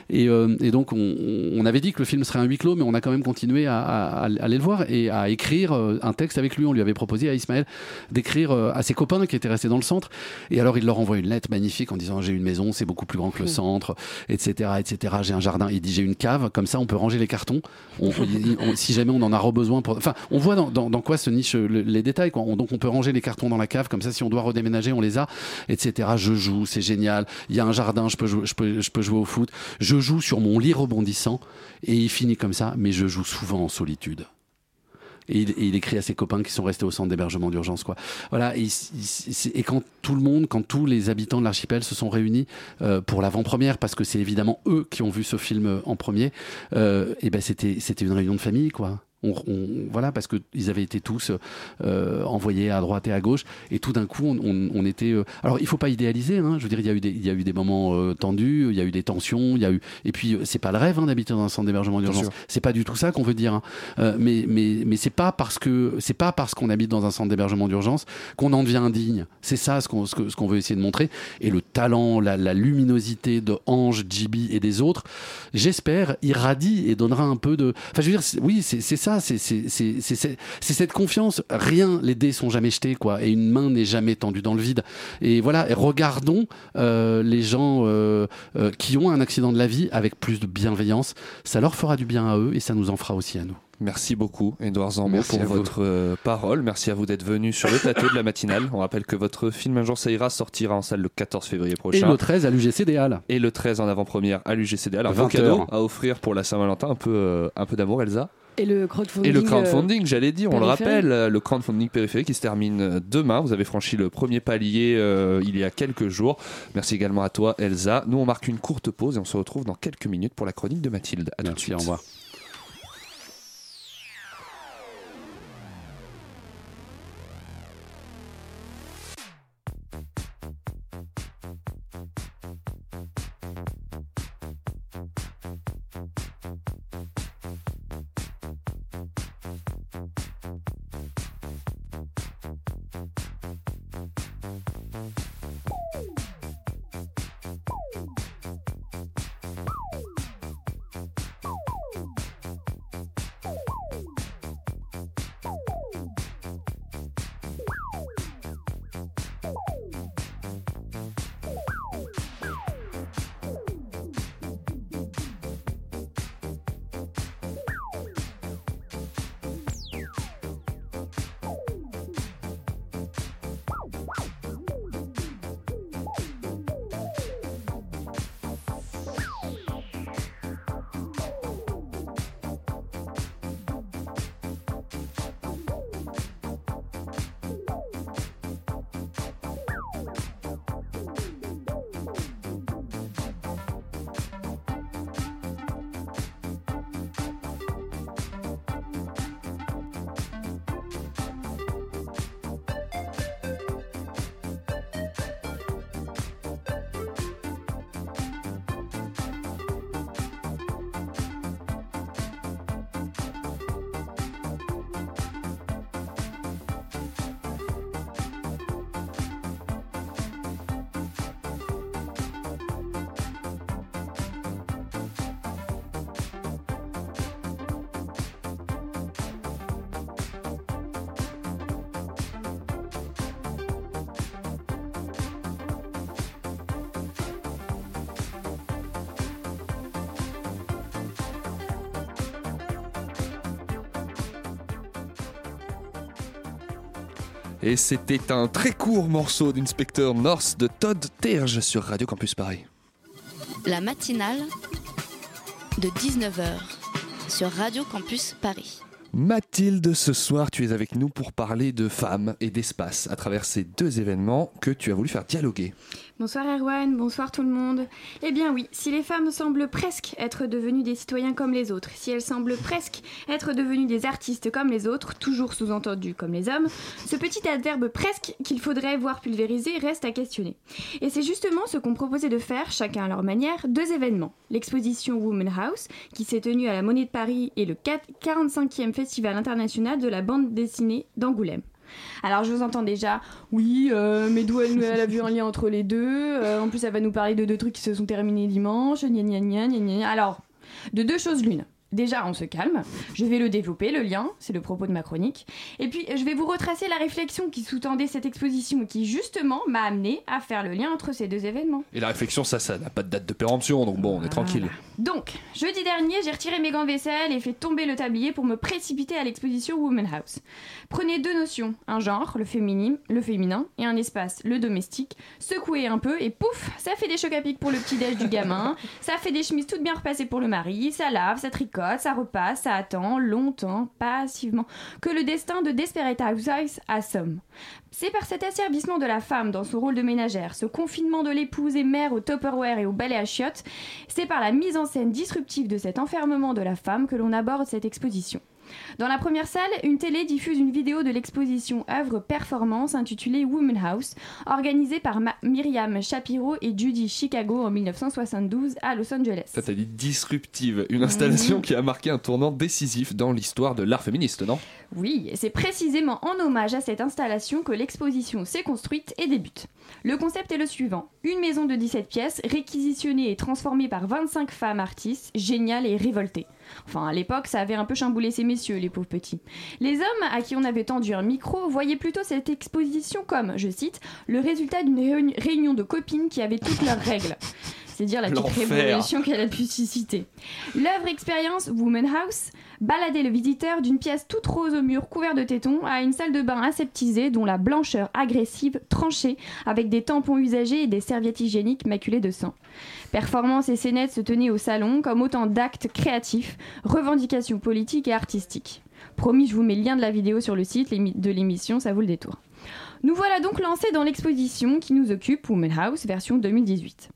Speaker 11: et, euh, et donc on, on avait dit que le film serait un huis clos, mais on a quand même continué à, à- à aller le voir et à écrire euh, un texte avec lui. On lui avait proposé à Ismaël d'écrire euh, à ses copains qui étaient restés dans le centre, et alors il leur envoie une lettre magnifique en disant j'ai une maison, c'est beaucoup plus grand que le centre, etc., etc. J'ai un jardin. Il dit j'ai une cave, comme ça on peut ranger les cartons. On- il- on- si jamais on en a besoin pour, enfin, on voit dans, dans, quoi se nichent le- les détails. On- donc on peut ranger les cartons dans la cave, comme ça si on doit redéménager, on les a, etc. Je joue, c'est génial. Il y a un jardin, je peux jouer, au foot. Je joue sur mon lit rebondissant et il finit comme ça. Mais je joue souvent en solitude. Et il, écrit à ses copains qui sont restés au centre d'hébergement d'urgence, quoi. Voilà. Et, quand tout le monde, quand tous les habitants de l'archipel se sont réunis euh, pour l'avant-première, parce que c'est évidemment eux qui ont vu ce film en premier, euh, et ben c'était c'était une réunion de famille, quoi. On, on- voilà, parce qu'ils avaient été tous euh, envoyés à droite et à gauche, et tout d'un coup, on, était. euh, Alors, il faut pas idéaliser. Hein, je veux dire, il y a eu des, il y a eu des moments euh, tendus, il y a eu des tensions, il y a eu. Et puis, c'est pas le rêve hein, d'habiter dans un centre d'hébergement d'urgence. C'est pas du tout ça qu'on veut dire. hein. Mais mais mais c'est pas parce que c'est pas parce qu'on habite dans un centre d'hébergement d'urgence qu'on en devient indigne. C'est ça ce qu'on ce veut essayer de montrer. Et le talent, la, la luminosité de Ange, Jibi et des autres, j'espère, irradie et donnera un peu de. Enfin, je veux dire, oui, c'est c'est ça, c'est cette confiance. Rien, les dés sont jamais jetés, quoi, et une main n'est jamais tendue dans le vide. Et voilà, et regardons euh, les gens euh, euh, qui ont un accident de la vie avec plus de bienveillance. Ça leur fera du bien à eux et ça nous en fera aussi à nous.
Speaker 9: Merci beaucoup, Edouard Zambo, pour votre euh, parole. Merci à vous d'être venu sur le plateau de la matinale. On rappelle que votre film Un jour ça ira sortira en salle le 14 février
Speaker 11: Et
Speaker 9: prochain.
Speaker 11: le 13 à l'UGC des Halles.
Speaker 9: Et le 13 en avant-première à l'UGCD. Alors,
Speaker 11: 20
Speaker 9: beau cadeau à offrir pour la Saint-Valentin, un peu, euh, un peu d'amour, Elsa.
Speaker 12: Et le crowdfunding.
Speaker 9: Et le
Speaker 12: euh,
Speaker 9: crowdfunding, j'allais dire, on le rappelle, euh, le crowdfunding périphérique qui se termine euh, demain. Vous avez franchi le premier palier euh, il y a quelques jours. Merci également à toi, Elsa. Nous, on marque une courte pause et on se retrouve dans quelques minutes pour la chronique de Mathilde. À tout de suite.
Speaker 11: au revoir.
Speaker 9: Et c'était un très court morceau d'Inspecteur North de Todd Terge sur Radio Campus Paris.
Speaker 2: La matinale de 19h sur Radio Campus Paris.
Speaker 9: Mathilde, ce soir, tu es avec nous pour parler de femmes et d'espace à travers ces deux événements que tu as voulu faire dialoguer.
Speaker 14: Bonsoir Erwan, bonsoir tout le monde. Eh bien oui, si les femmes semblent presque être devenues des citoyens comme les autres, si elles semblent presque être devenues des artistes comme les autres, toujours sous-entendu comme les hommes, ce petit adverbe presque qu'il faudrait voir pulvérisé reste à questionner. Et c'est justement ce qu'ont proposé de faire, chacun à leur manière, deux événements. L'exposition Woman House, qui s'est tenue à la Monnaie de Paris, et le 4 45e Festival international de la bande dessinée d'Angoulême. Alors je vous entends déjà, oui, euh, mais d'où elle, a vu un lien entre les deux. euh, en plus, elle va nous parler de deux trucs qui se sont terminés dimanche. Gna gna gna gna gna. Alors, de deux choses l'une. Déjà, on se calme. Je vais le développer, le lien, c'est le propos de ma chronique. Et puis, je vais vous retracer la réflexion qui sous-tendait cette exposition et qui, justement, m'a amené à faire le lien entre ces deux événements.
Speaker 9: Et la réflexion, ça, ça n'a pas de date de péremption, donc bon, on est tranquille.
Speaker 14: Donc, jeudi dernier, j'ai retiré mes gants de vaisselle et fait tomber le tablier pour me précipiter à l'exposition Woman House. Prenez deux notions, un genre, le féminin, le féminin, et un espace, le domestique. Secouez un peu et pouf, ça fait des chocs à pic pour le petit-déj du gamin, ça fait des chemises toutes bien repassées pour le mari, ça lave, ça ça repasse, ça attend longtemps, passivement, que le destin de Desperate Housewives assomme. C'est par cet asservissement de la femme dans son rôle de ménagère, ce confinement de l'épouse et mère au Tupperware et au balai à chiottes, c'est par la mise en scène disruptive de cet enfermement de la femme que l'on aborde cette exposition. Dans la première salle, une télé diffuse une vidéo de l'exposition œuvre performance intitulée Woman House, organisée par Ma- Myriam Shapiro et Judy Chicago en 1972 à Los Angeles.
Speaker 9: Ça t'a dit disruptive, une installation qui a marqué un tournant décisif dans l'histoire de l'art féministe, non?
Speaker 14: Oui, et c'est précisément en hommage à cette installation que l'exposition s'est construite et débute. Le concept est le suivant. Une maison de 17 pièces, réquisitionnée et transformée par 25 femmes artistes, géniales et révoltées. Enfin, à l'époque, ça avait un peu chamboulé ces messieurs, les pauvres petits. Les hommes à qui on avait tendu un micro voyaient plutôt cette exposition comme, je cite, le résultat d'une réuni- réunion de copines qui avaient toutes leurs règles. C'est dire la petite révolution qu'elle a pu susciter. L'œuvre expérience Woman House baladait le visiteur d'une pièce toute rose au mur couvert de tétons à une salle de bain aseptisée dont la blancheur agressive tranchée avec des tampons usagés et des serviettes hygiéniques maculées de sang. Performances et scénettes se tenaient au salon comme autant d'actes créatifs, revendications politiques et artistiques. Promis, je vous mets le lien de la vidéo sur le site de l'émission, ça vaut le détour. Nous voilà donc lancés dans l'exposition qui nous occupe, Woman House, version 2018.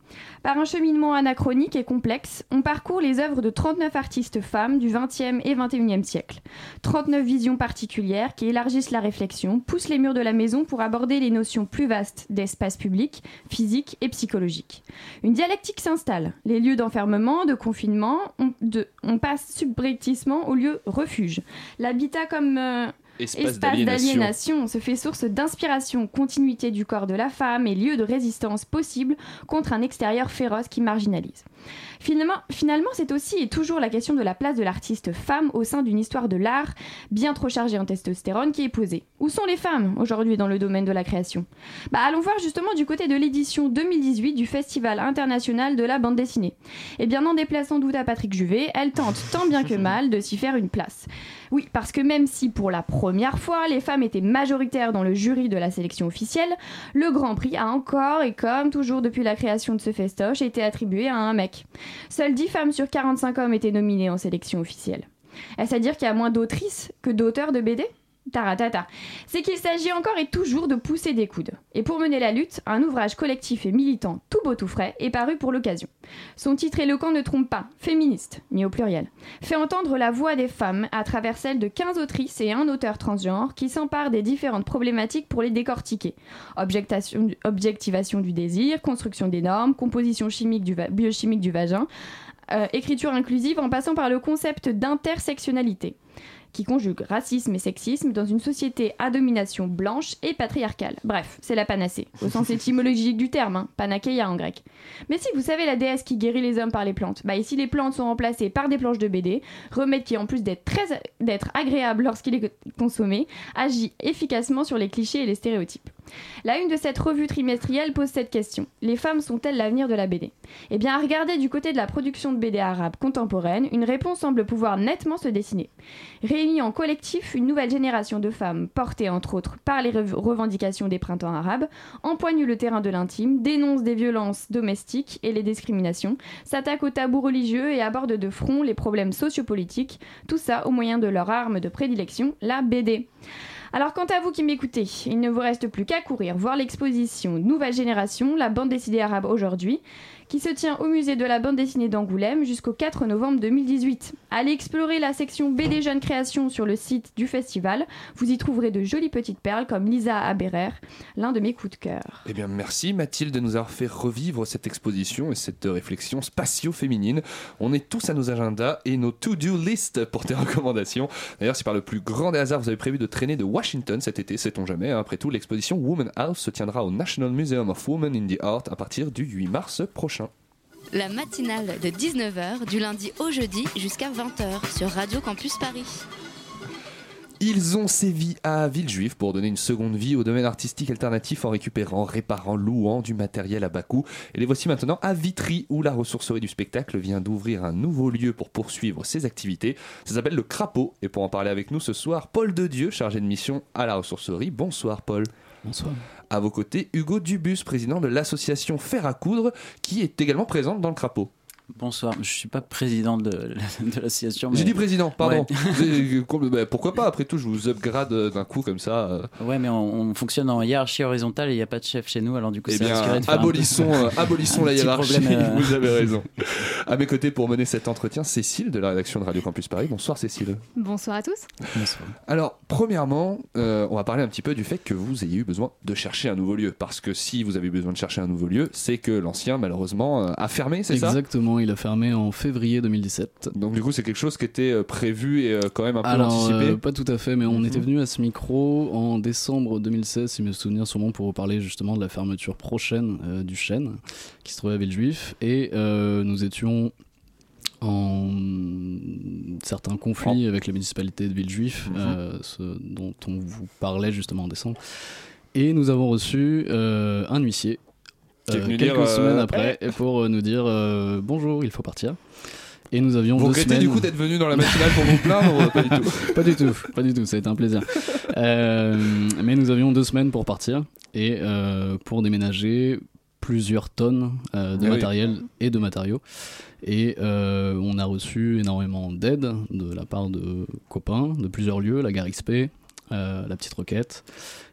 Speaker 14: Par un cheminement anachronique et complexe, on parcourt les œuvres de 39 artistes femmes du 20e et 21e siècle. 39 visions particulières qui élargissent la réflexion, poussent les murs de la maison pour aborder les notions plus vastes d'espace public, physique et psychologique. Une dialectique s'installe. Les lieux d'enfermement, de confinement, on, de- passe subrepticement au lieu refuge. L'habitat comme... euh,
Speaker 9: Espace d'aliénation.
Speaker 14: se fait source d'inspiration, continuité du corps de la femme et lieu de résistance possible contre un extérieur féroce qui marginalise. Finalement, finalement c'est aussi et toujours la question de la place de l'artiste femme au sein d'une histoire de l'art bien trop chargée en testostérone qui est posée. Où sont les femmes aujourd'hui dans le domaine de la création? Bah, Allons voir justement du côté de l'édition 2018 du Festival international de la bande dessinée. Eh bien, n'en déplace sans doute à Patrick Juvet, elle tente tant bien que [laughs] mal de s'y faire une place. Oui, parce que même si pour la première fois les femmes étaient majoritaires dans le jury de la sélection officielle, le Grand Prix a encore et comme toujours depuis la création de ce festoche été attribué à un mec. Seules 10 femmes sur 45 hommes étaient nominées en sélection officielle. Est-ce à dire qu'il y a moins d'autrices que d'auteurs de BD Taratata. C'est qu'il s'agit encore et toujours de pousser des coudes. Et pour mener la lutte, un ouvrage collectif et militant tout beau tout frais est paru pour l'occasion. Son titre éloquent ne trompe pas, féministe, mis au pluriel. Fait entendre la voix des femmes à travers celle de 15 autrices et un auteur transgenre qui s'emparent des différentes problématiques pour les décortiquer. Objectivation du désir, construction des normes, composition chimique biochimique du vagin, euh, écriture inclusive en passant par le concept d'intersectionnalité qui conjugue racisme et sexisme dans une société à domination blanche et patriarcale. Bref, c'est la panacée, au sens étymologique du terme, hein, en grec. Mais si vous savez la déesse qui guérit les hommes par les plantes, bah ici les plantes sont remplacées par des planches de BD, remède qui en plus d'être agréable lorsqu'il est consommé, agit efficacement sur les clichés et les stéréotypes. La une de cette revue trimestrielle pose cette question. Les femmes sont-elles l'avenir de la BD Eh bien, à regarder du côté de la production de BD arabe contemporaine, une réponse semble pouvoir nettement se dessiner. Réunie en collectif, une nouvelle génération de femmes, portée entre autres par les rev- revendications des printemps arabes, empoigne le terrain de l'intime, dénonce des violences domestiques et les discriminations, s'attaque aux tabous religieux et aborde de front les problèmes sociopolitiques, tout ça au moyen de leur arme de prédilection, la BD. Alors quant à vous qui m'écoutez, il ne vous reste plus qu'à courir voir l'exposition Nouvelle Génération, la bande dessinée arabe aujourd'hui, qui se tient au musée de la bande dessinée d'Angoulême jusqu'au 4 novembre 2018. Allez explorer la section BD Jeunes Créations sur le site du festival, vous y trouverez de jolies petites perles comme Lisa Aberer, l'un de mes coups de cœur.
Speaker 9: Eh bien, merci Mathilde de nous avoir fait revivre cette exposition et cette réflexion spatio-féminine. On est tous à nos agendas et nos to-do list pour tes [laughs] recommandations. D'ailleurs, si par le plus grand des hasards vous avez prévu de traîner de Washington cet été, sait-on jamais. hein. Après tout, l'exposition Woman House se tiendra au National Museum of Women in the Art à partir du 8 mars prochain.
Speaker 2: La matinale de 19h du lundi au jeudi jusqu'à 20h sur Radio Campus Paris.
Speaker 9: Ils ont sévi à Villejuif pour donner une seconde vie au domaine artistique alternatif en récupérant, réparant, louant du matériel à bas coût. Et les voici maintenant à Vitry où la ressourcerie du spectacle vient d'ouvrir un nouveau lieu pour poursuivre ses activités. Ça s'appelle le Crapaud. Et pour en parler avec nous ce soir, Paul de Dieu, chargé de mission à la ressourcerie. Bonsoir Paul.
Speaker 15: Bonsoir.
Speaker 9: À vos côtés, Hugo Dubus, président de l'association Fer à coudre, qui est également présente dans le Crapaud.
Speaker 15: Bonsoir, je suis pas président de, [laughs] de l'association.
Speaker 9: J'ai dit président, pardon.
Speaker 15: Ouais. [laughs]
Speaker 9: Pourquoi pas? Après tout, je vous upgrade euh, d'un coup comme ça. euh.
Speaker 15: Ouais, mais on, on fonctionne en hiérarchie horizontale et il n'y a pas de chef chez nous, alors du coup,
Speaker 9: Eh bien,
Speaker 15: de faire un peu-
Speaker 9: abolissons, euh, abolissons la [laughs] hiérarchie.
Speaker 15: problème, euh,
Speaker 9: Vous avez raison. À mes côtés pour mener cet entretien, Cécile de la rédaction de Radio Campus Paris. Bonsoir Cécile.
Speaker 16: Bonsoir à tous.
Speaker 9: Alors, premièrement, euh, on va parler un petit peu du fait que vous ayez eu besoin de chercher un nouveau lieu. Parce que si vous avez eu besoin de chercher un nouveau lieu, c'est que l'ancien, malheureusement, a fermé, c'est ça?
Speaker 17: Exactement, il a fermé en février 2017.
Speaker 9: Donc, du coup, c'est quelque chose qui était euh, prévu et euh, quand même un peu
Speaker 17: Alors,
Speaker 9: anticipé.
Speaker 17: euh, pas tout à fait, mais on
Speaker 9: Mhm.
Speaker 17: était venu à ce micro en décembre 2016, si mes souvenirs sûrement, pour vous parler justement de la fermeture prochaine euh, du chêne, qui se trouvait à Villejuif. Et euh, nous étions en certains conflits avec la municipalité de Villejuif,
Speaker 9: Mhm.
Speaker 17: ce dont on vous parlait justement en décembre. Et nous avons reçu un huissier. Euh, quelques
Speaker 9: dire, euh,
Speaker 17: semaines après pour euh, nous dire euh, bonjour il faut partir et nous avions
Speaker 9: Vous
Speaker 17: deux
Speaker 9: regrettez
Speaker 17: semaines
Speaker 9: du coup d'être venu dans la matinale pour vous plaindre Pas du tout. [laughs]
Speaker 17: pas du tout, pas du tout, ça a été un plaisir. Euh, mais nous avions deux semaines pour partir et euh, pour déménager plusieurs tonnes euh, de
Speaker 9: Eh oui.
Speaker 17: matériel et de matériaux. Et euh, on a reçu énormément d'aide de la part de copains de plusieurs lieux, la gare XP, la petite roquette.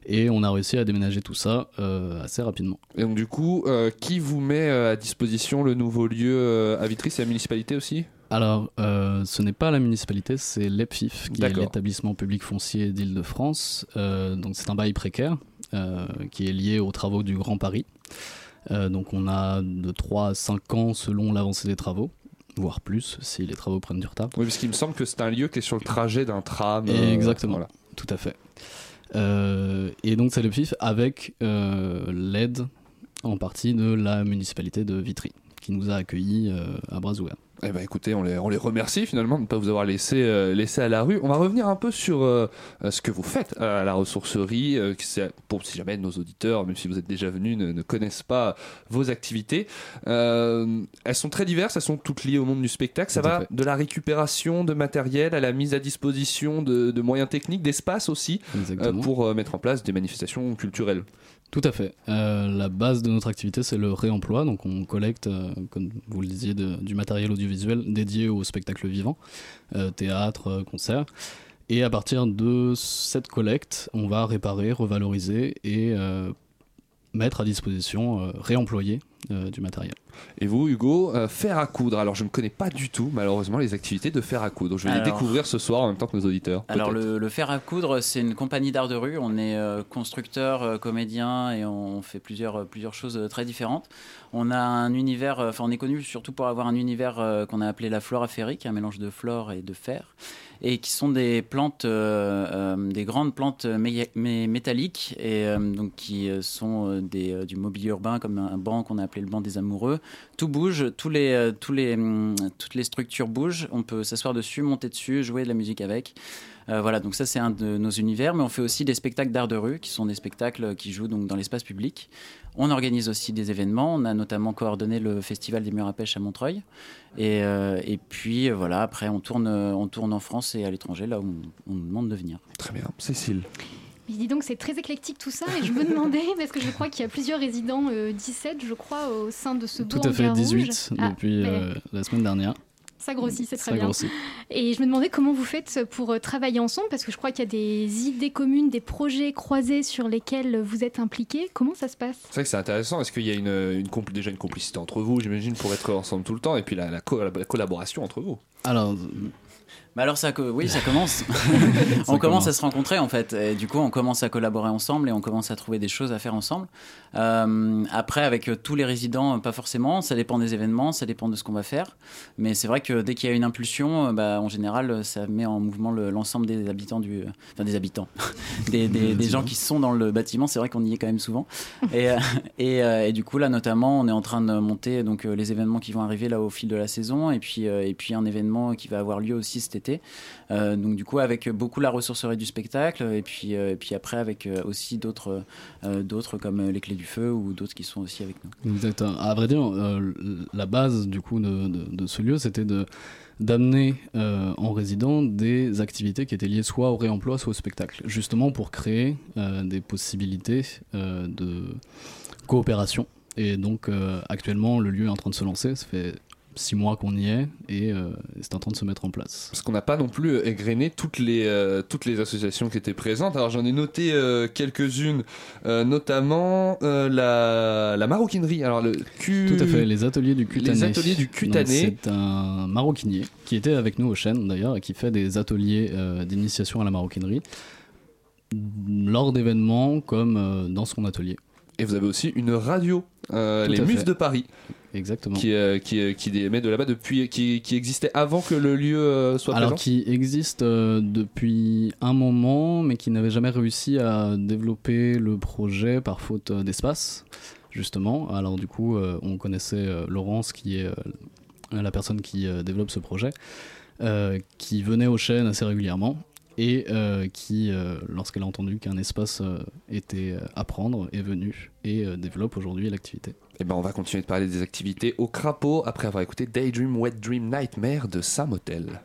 Speaker 17: Et on a réussi à déménager tout ça euh, assez rapidement.
Speaker 9: Et donc, du coup, euh, qui vous met euh, à disposition le nouveau lieu euh, à Vitry? C'est la municipalité aussi?
Speaker 17: Alors, euh, ce n'est pas la municipalité, c'est l'EPFIF, qui est l'établissement public foncier d'Île-de-France. Euh, donc, c'est un bail précaire euh, qui est lié aux travaux du Grand Paris. Euh, donc, on a de 3 à 5 ans selon l'avancée des travaux, voire plus si les travaux prennent du retard.
Speaker 9: Oui, parce qu'il me semble que c'est un lieu qui est sur le trajet d'un tram. euh,
Speaker 17: Exactement,
Speaker 9: voilà.
Speaker 17: Tout à fait. Euh, et donc, c'est l'EPFIF avec euh, l'aide en partie de la municipalité de Vitry, qui nous a accueillis euh, à bras.
Speaker 9: Eh ben écoutez, on les, on les remercie finalement de ne pas vous avoir laissé, euh, laissé à la rue. On va revenir un peu sur euh, euh, ce que vous faites à la ressourcerie, euh, pour si jamais nos auditeurs, même si vous êtes déjà venus, ne, ne connaissent pas vos activités. Elles sont très diverses, elles sont toutes liées au monde du spectacle. Ça
Speaker 17: Tout
Speaker 9: va de la récupération de matériel à la mise à disposition de, de moyens techniques, d'espace aussi, pour mettre en place des manifestations culturelles.
Speaker 17: Tout à fait. Euh, la base de notre activité, c'est le réemploi. Donc, on collecte, euh, comme vous le disiez, du matériel audiovisuel dédié au spectacle vivant, euh, théâtre, concert. Et à partir de cette collecte, on va réparer, revaloriser et mettre à disposition, réemployer du matériel.
Speaker 9: Et vous, Hugo, euh, faire à coudre. Alors, je ne connais pas du tout, malheureusement, les activités de faire à coudre. Je vais les découvrir ce soir en même temps que nos auditeurs.
Speaker 15: Alors le, le fer à coudre, c'est une compagnie d'art de rue. On est euh, constructeur, euh, comédien et on fait plusieurs, euh, plusieurs choses très différentes. On a un univers, enfin on est connu surtout pour avoir un univers qu'on a appelé la flore affairique, un mélange de flore et de fer, et qui sont des plantes, euh, euh, des grandes plantes mé- mé- métalliques et euh, donc qui sont des, du mobilier urbain comme un banc qu'on a appelé le banc des amoureux. Tout bouge, les, euh, hum, toutes les structures bougent. On peut s'asseoir dessus, monter dessus, jouer de la musique avec. Euh, voilà, donc ça c'est un de nos univers, mais on fait aussi des spectacles d'art de rue, qui sont des spectacles qui jouent donc dans l'espace public. On organise aussi des événements. On a notamment coordonné le festival des murs à pêche à Montreuil. Et, euh, puis voilà, après on tourne, on tourne en France et à l'étranger, là où on, on nous demande de venir.
Speaker 9: Très bien, Cécile.
Speaker 16: Mais dis donc, c'est très éclectique tout ça, et je me [laughs] demandais, parce que je crois qu'il y a plusieurs résidents, euh, 17 je crois, au sein de ce
Speaker 17: Tout à fait,
Speaker 16: en
Speaker 17: 18
Speaker 16: Ah,
Speaker 17: depuis
Speaker 16: mais
Speaker 17: euh, la semaine dernière.
Speaker 16: Ça grossit, c'est très
Speaker 17: Ça
Speaker 16: bien.
Speaker 17: grossit.
Speaker 16: Et je me demandais comment vous faites pour euh, travailler ensemble, parce que je crois qu'il y a des idées communes, des projets croisés sur lesquels vous êtes impliqués. Comment ça se passe?
Speaker 9: C'est vrai que c'est intéressant. Est-ce qu'il y a une, déjà une complicité entre vous, j'imagine, pour être ensemble tout le temps, et puis la, la co- la collaboration entre vous?
Speaker 17: Alors,
Speaker 15: Bah alors ça, oui, ça commence. [laughs] [laughs] on commence
Speaker 9: commence.
Speaker 15: à se rencontrer en fait. Et du coup, on commence à collaborer ensemble et on commence à trouver des choses à faire ensemble. Euh, après, avec euh, tous les résidents, euh, pas forcément. Ça dépend des événements, ça dépend de ce qu'on va faire. Mais c'est vrai que dès qu'il y a une impulsion, bah, en général, ça met en mouvement le- l'ensemble des habitants du, enfin des habitants, [laughs] des, des- des gens qui sont dans le bâtiment. C'est vrai qu'on y est quand même souvent. Et, et, et du coup, là, notamment, on est en train de monter donc les événements qui vont arriver là au fil de la saison, et puis et puis un événement qui va avoir lieu aussi cet Euh, donc du coup, avec beaucoup la ressourcerie du spectacle, et puis euh, et puis après avec euh, aussi d'autres d'autres comme les clés du feu ou d'autres qui sont aussi avec nous.
Speaker 17: Exactement. À vrai dire, la base du coup de, ce lieu, c'était de d'amener en résident des activités qui étaient liées soit au réemploi, soit au spectacle, justement pour créer des possibilités de coopération. Et donc actuellement, le lieu est en train de se lancer. Ça fait six mois qu'on y est et euh, c'est en train de se mettre en place.
Speaker 18: Parce qu'on n'a pas non plus égrené toutes les, euh, toutes les associations qui étaient présentes. Alors j'en ai noté euh, quelques-unes, notamment la, la maroquinerie. Alors le cu-
Speaker 17: Tout à fait, les ateliers du cutané.
Speaker 18: Les ateliers du cutané.
Speaker 17: C'est un maroquinier qui était avec nous au chêne d'ailleurs et qui fait des ateliers d'initiation à la maroquinerie lors d'événements comme dans son atelier.
Speaker 18: Et vous avez aussi une radio, les Muses
Speaker 17: fait.
Speaker 18: de Paris.
Speaker 17: Exactement.
Speaker 18: Qui, euh, qui, euh, qui émet de là-bas depuis, qui, qui existait avant que le lieu euh, soit
Speaker 17: Alors
Speaker 18: présent.
Speaker 17: qui existe euh, depuis un moment, mais qui n'avait jamais réussi à développer le projet par faute d'espace, justement. Alors du coup, on connaissait Laurence, qui est la personne qui développe ce projet, qui venait aux chaînes assez régulièrement et euh, qui, euh, lorsqu'elle a entendu qu'un espace euh, était à prendre, est venue et développe aujourd'hui l'activité.
Speaker 18: Et ben on va continuer de parler des activités au crapaud après avoir écouté Daydream Wet Dream Nightmare de Sam Hotel.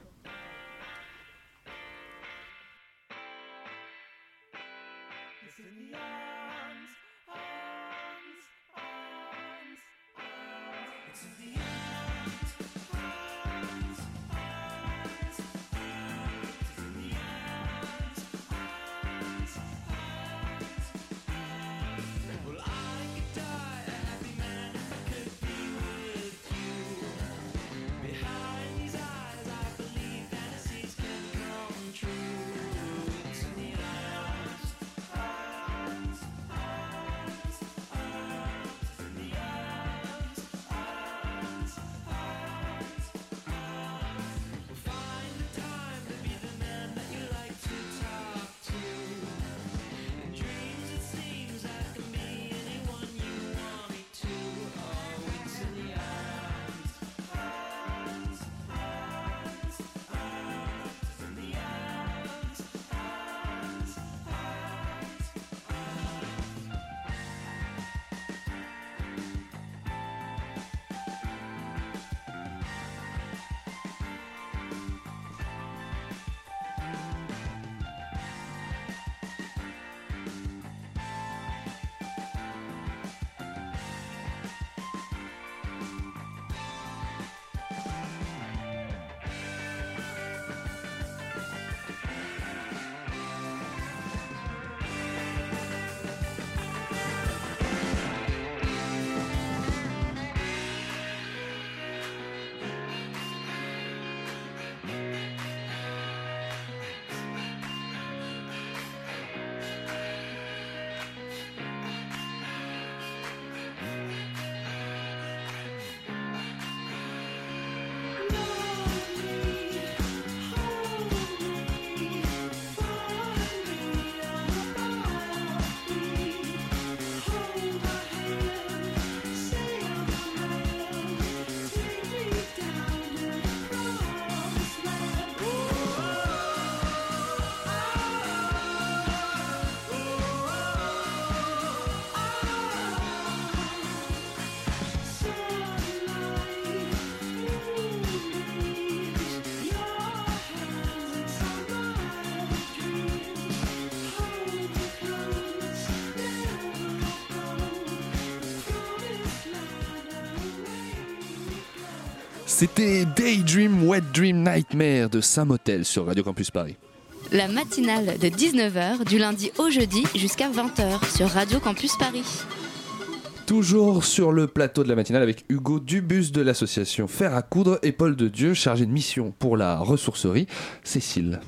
Speaker 18: C'était Daydream Wet Dream Nightmare de Sam Hotel sur Radio Campus Paris.
Speaker 2: La matinale de 19h du lundi au jeudi jusqu'à 20h sur Radio Campus Paris.
Speaker 18: Toujours sur le plateau de la matinale avec Hugo Dubus de l'association Faire à coudre et Paul de Dieu chargé de mission pour la ressourcerie. Cécile.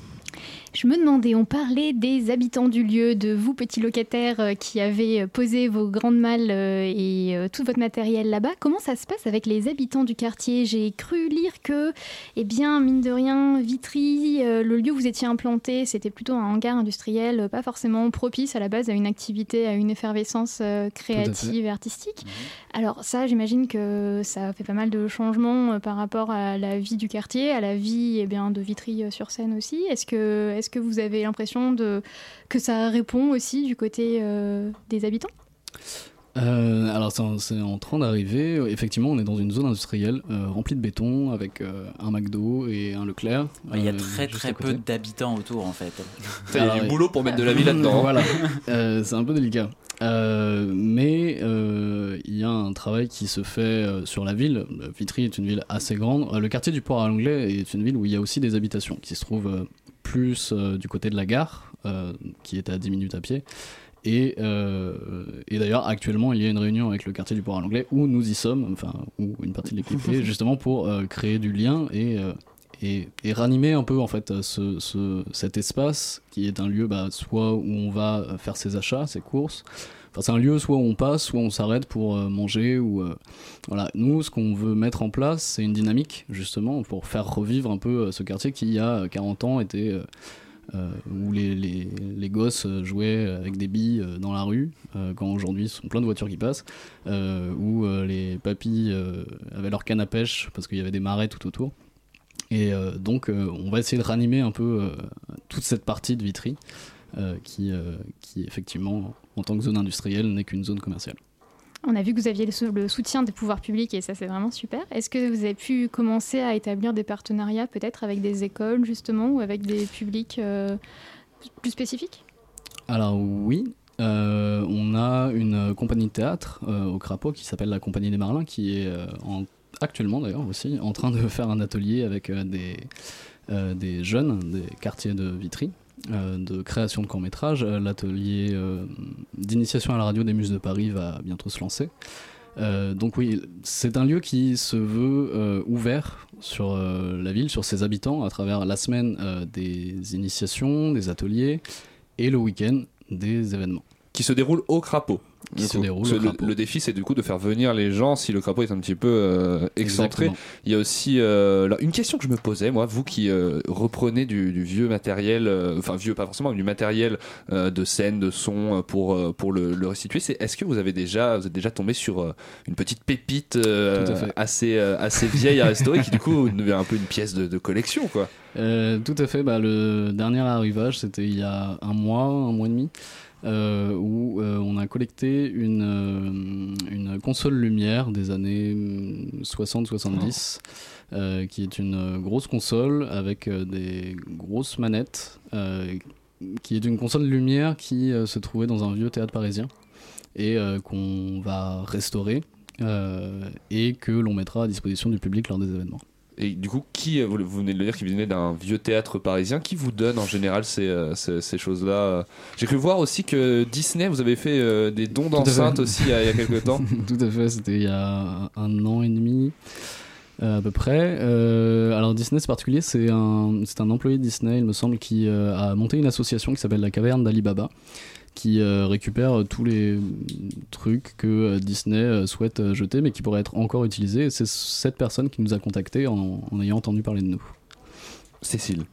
Speaker 16: Je me demandais, on parlait des habitants du lieu, de vous petits locataires euh, qui avez euh, posé vos grandes malles euh, et tout votre matériel là-bas. Comment ça se passe avec les habitants du quartier? J'ai cru lire que, eh bien, mine de rien, Vitry, le lieu où vous étiez implanté, c'était plutôt un hangar industriel, pas forcément propice à la base à une activité, à une effervescence créative et artistique. Alors ça, j'imagine que ça fait pas mal de changements euh, par rapport à la vie du quartier, à la vie eh bien, de Vitry-sur-Seine aussi. Est-ce que, vous avez l'impression que ça répond aussi du côté euh, des habitants?
Speaker 17: Euh, alors c'est en- train d'arriver. Effectivement, on est dans une zone industrielle euh, remplie de béton avec euh, un McDo et un Leclerc.
Speaker 15: Il y a très très peu d'habitants autour en fait.
Speaker 9: Il y a du boulot pour mettre de la vie [laughs] là-dedans.
Speaker 17: voilà, [laughs] Euh, c'est un peu délicat. Euh, mais euh, il y a un travail qui se fait sur la ville. Vitry est une ville assez grande. Euh, le quartier du Port à l'Anglais est une ville où il y a aussi des habitations qui se trouvent plus euh, du côté de la gare, euh, qui est à 10 minutes à pied. Et, euh, et d'ailleurs, actuellement, il y a une réunion avec le quartier du Port à l'Anglais où nous y sommes, enfin, où une partie de l'équipe est, justement pour euh, créer du lien et, euh, et, et ranimer un peu en fait ce, ce- cet espace qui est un lieu bah, soit où on va faire ses achats, ses courses. Enfin, c'est un lieu soit où on passe, soit on s'arrête pour manger ou voilà. Nous, ce qu'on veut mettre en place, c'est une dynamique justement pour faire revivre un peu ce quartier qui il y a 40 ans était où les, gosses euh, jouaient avec des billes euh, dans la rue, euh, quand aujourd'hui ce sont plein de voitures qui passent, euh, où euh, les papis euh, avaient leur canne à pêche parce qu'il y avait des marais tout autour. Et euh, donc euh, on va essayer de ranimer un peu euh, toute cette partie de Vitry euh, euh, qui effectivement en tant que zone industrielle n'est qu'une zone commerciale.
Speaker 16: On a vu que vous aviez le sou- le soutien des pouvoirs publics et ça c'est vraiment super. Est-ce que vous avez pu commencer à établir des partenariats peut-être avec des écoles justement ou avec des publics euh, plus spécifiques?
Speaker 17: Alors oui, euh, on a une compagnie de théâtre euh, au Crapaud qui s'appelle la Compagnie des Marlins qui est en- actuellement d'ailleurs aussi en train de faire un atelier avec des jeunes des quartiers de Vitry euh, de création de courts-métrages. Euh, L'atelier euh, d'initiation à la radio des Muses de Paris va bientôt se lancer. Donc oui, c'est un lieu qui se veut ouvert sur la ville, sur ses habitants, à travers la semaine des initiations, des ateliers, et le week-end des événements.
Speaker 9: Qui se déroule au crapaud.
Speaker 17: Qui se déroule
Speaker 9: le, défi, c'est du coup de faire venir les gens si le crapaud est un petit peu euh, excentré.
Speaker 17: Exactement.
Speaker 9: Il y a aussi euh, là, une question que je me posais, moi, vous qui euh, reprenez du, du vieux matériel, euh, enfin vieux pas forcément, mais du matériel euh, de scène, de son euh, pour pour le, le restituer. C'est est-ce que vous avez déjà vous êtes déjà tombé sur euh, une petite pépite euh, assez euh, assez vieille à restaurer qui du coup [laughs] devient un peu une pièce de, de collection quoi?
Speaker 17: Euh, tout à fait. Bah, le dernier arrivage, c'était il y a un mois, un mois et demi, euh, où euh, on a collecté une, euh, une console lumière des années 60-70, euh, qui est une grosse console avec des grosses manettes, qui est une console lumière qui se trouvait dans un vieux théâtre parisien et qu'on va restaurer et que l'on mettra à disposition du public lors des événements.
Speaker 9: Et du coup, qui, euh, vous, vous venez de le dire, qui venait d'un vieux théâtre parisien, qui vous donne en général ces, euh, ces, ces choses-là J'ai cru voir aussi que Disney, vous avez fait euh, des dons d'enceintes aussi il y a, il y a quelques temps. [laughs]
Speaker 17: Tout à fait, c'était il y a un an et demi euh, à peu près. Euh, alors Disney c'est particulier, c'est un, c'est un employé de Disney, il me semble, qui euh, a monté une association qui s'appelle la Caverne d'Alibaba, qui euh, récupère tous les trucs que euh, Disney euh, souhaite euh, jeter, mais qui pourraient être encore utilisés. C'est cette personne qui nous a contactés en, en ayant entendu parler de nous.
Speaker 9: Cécile.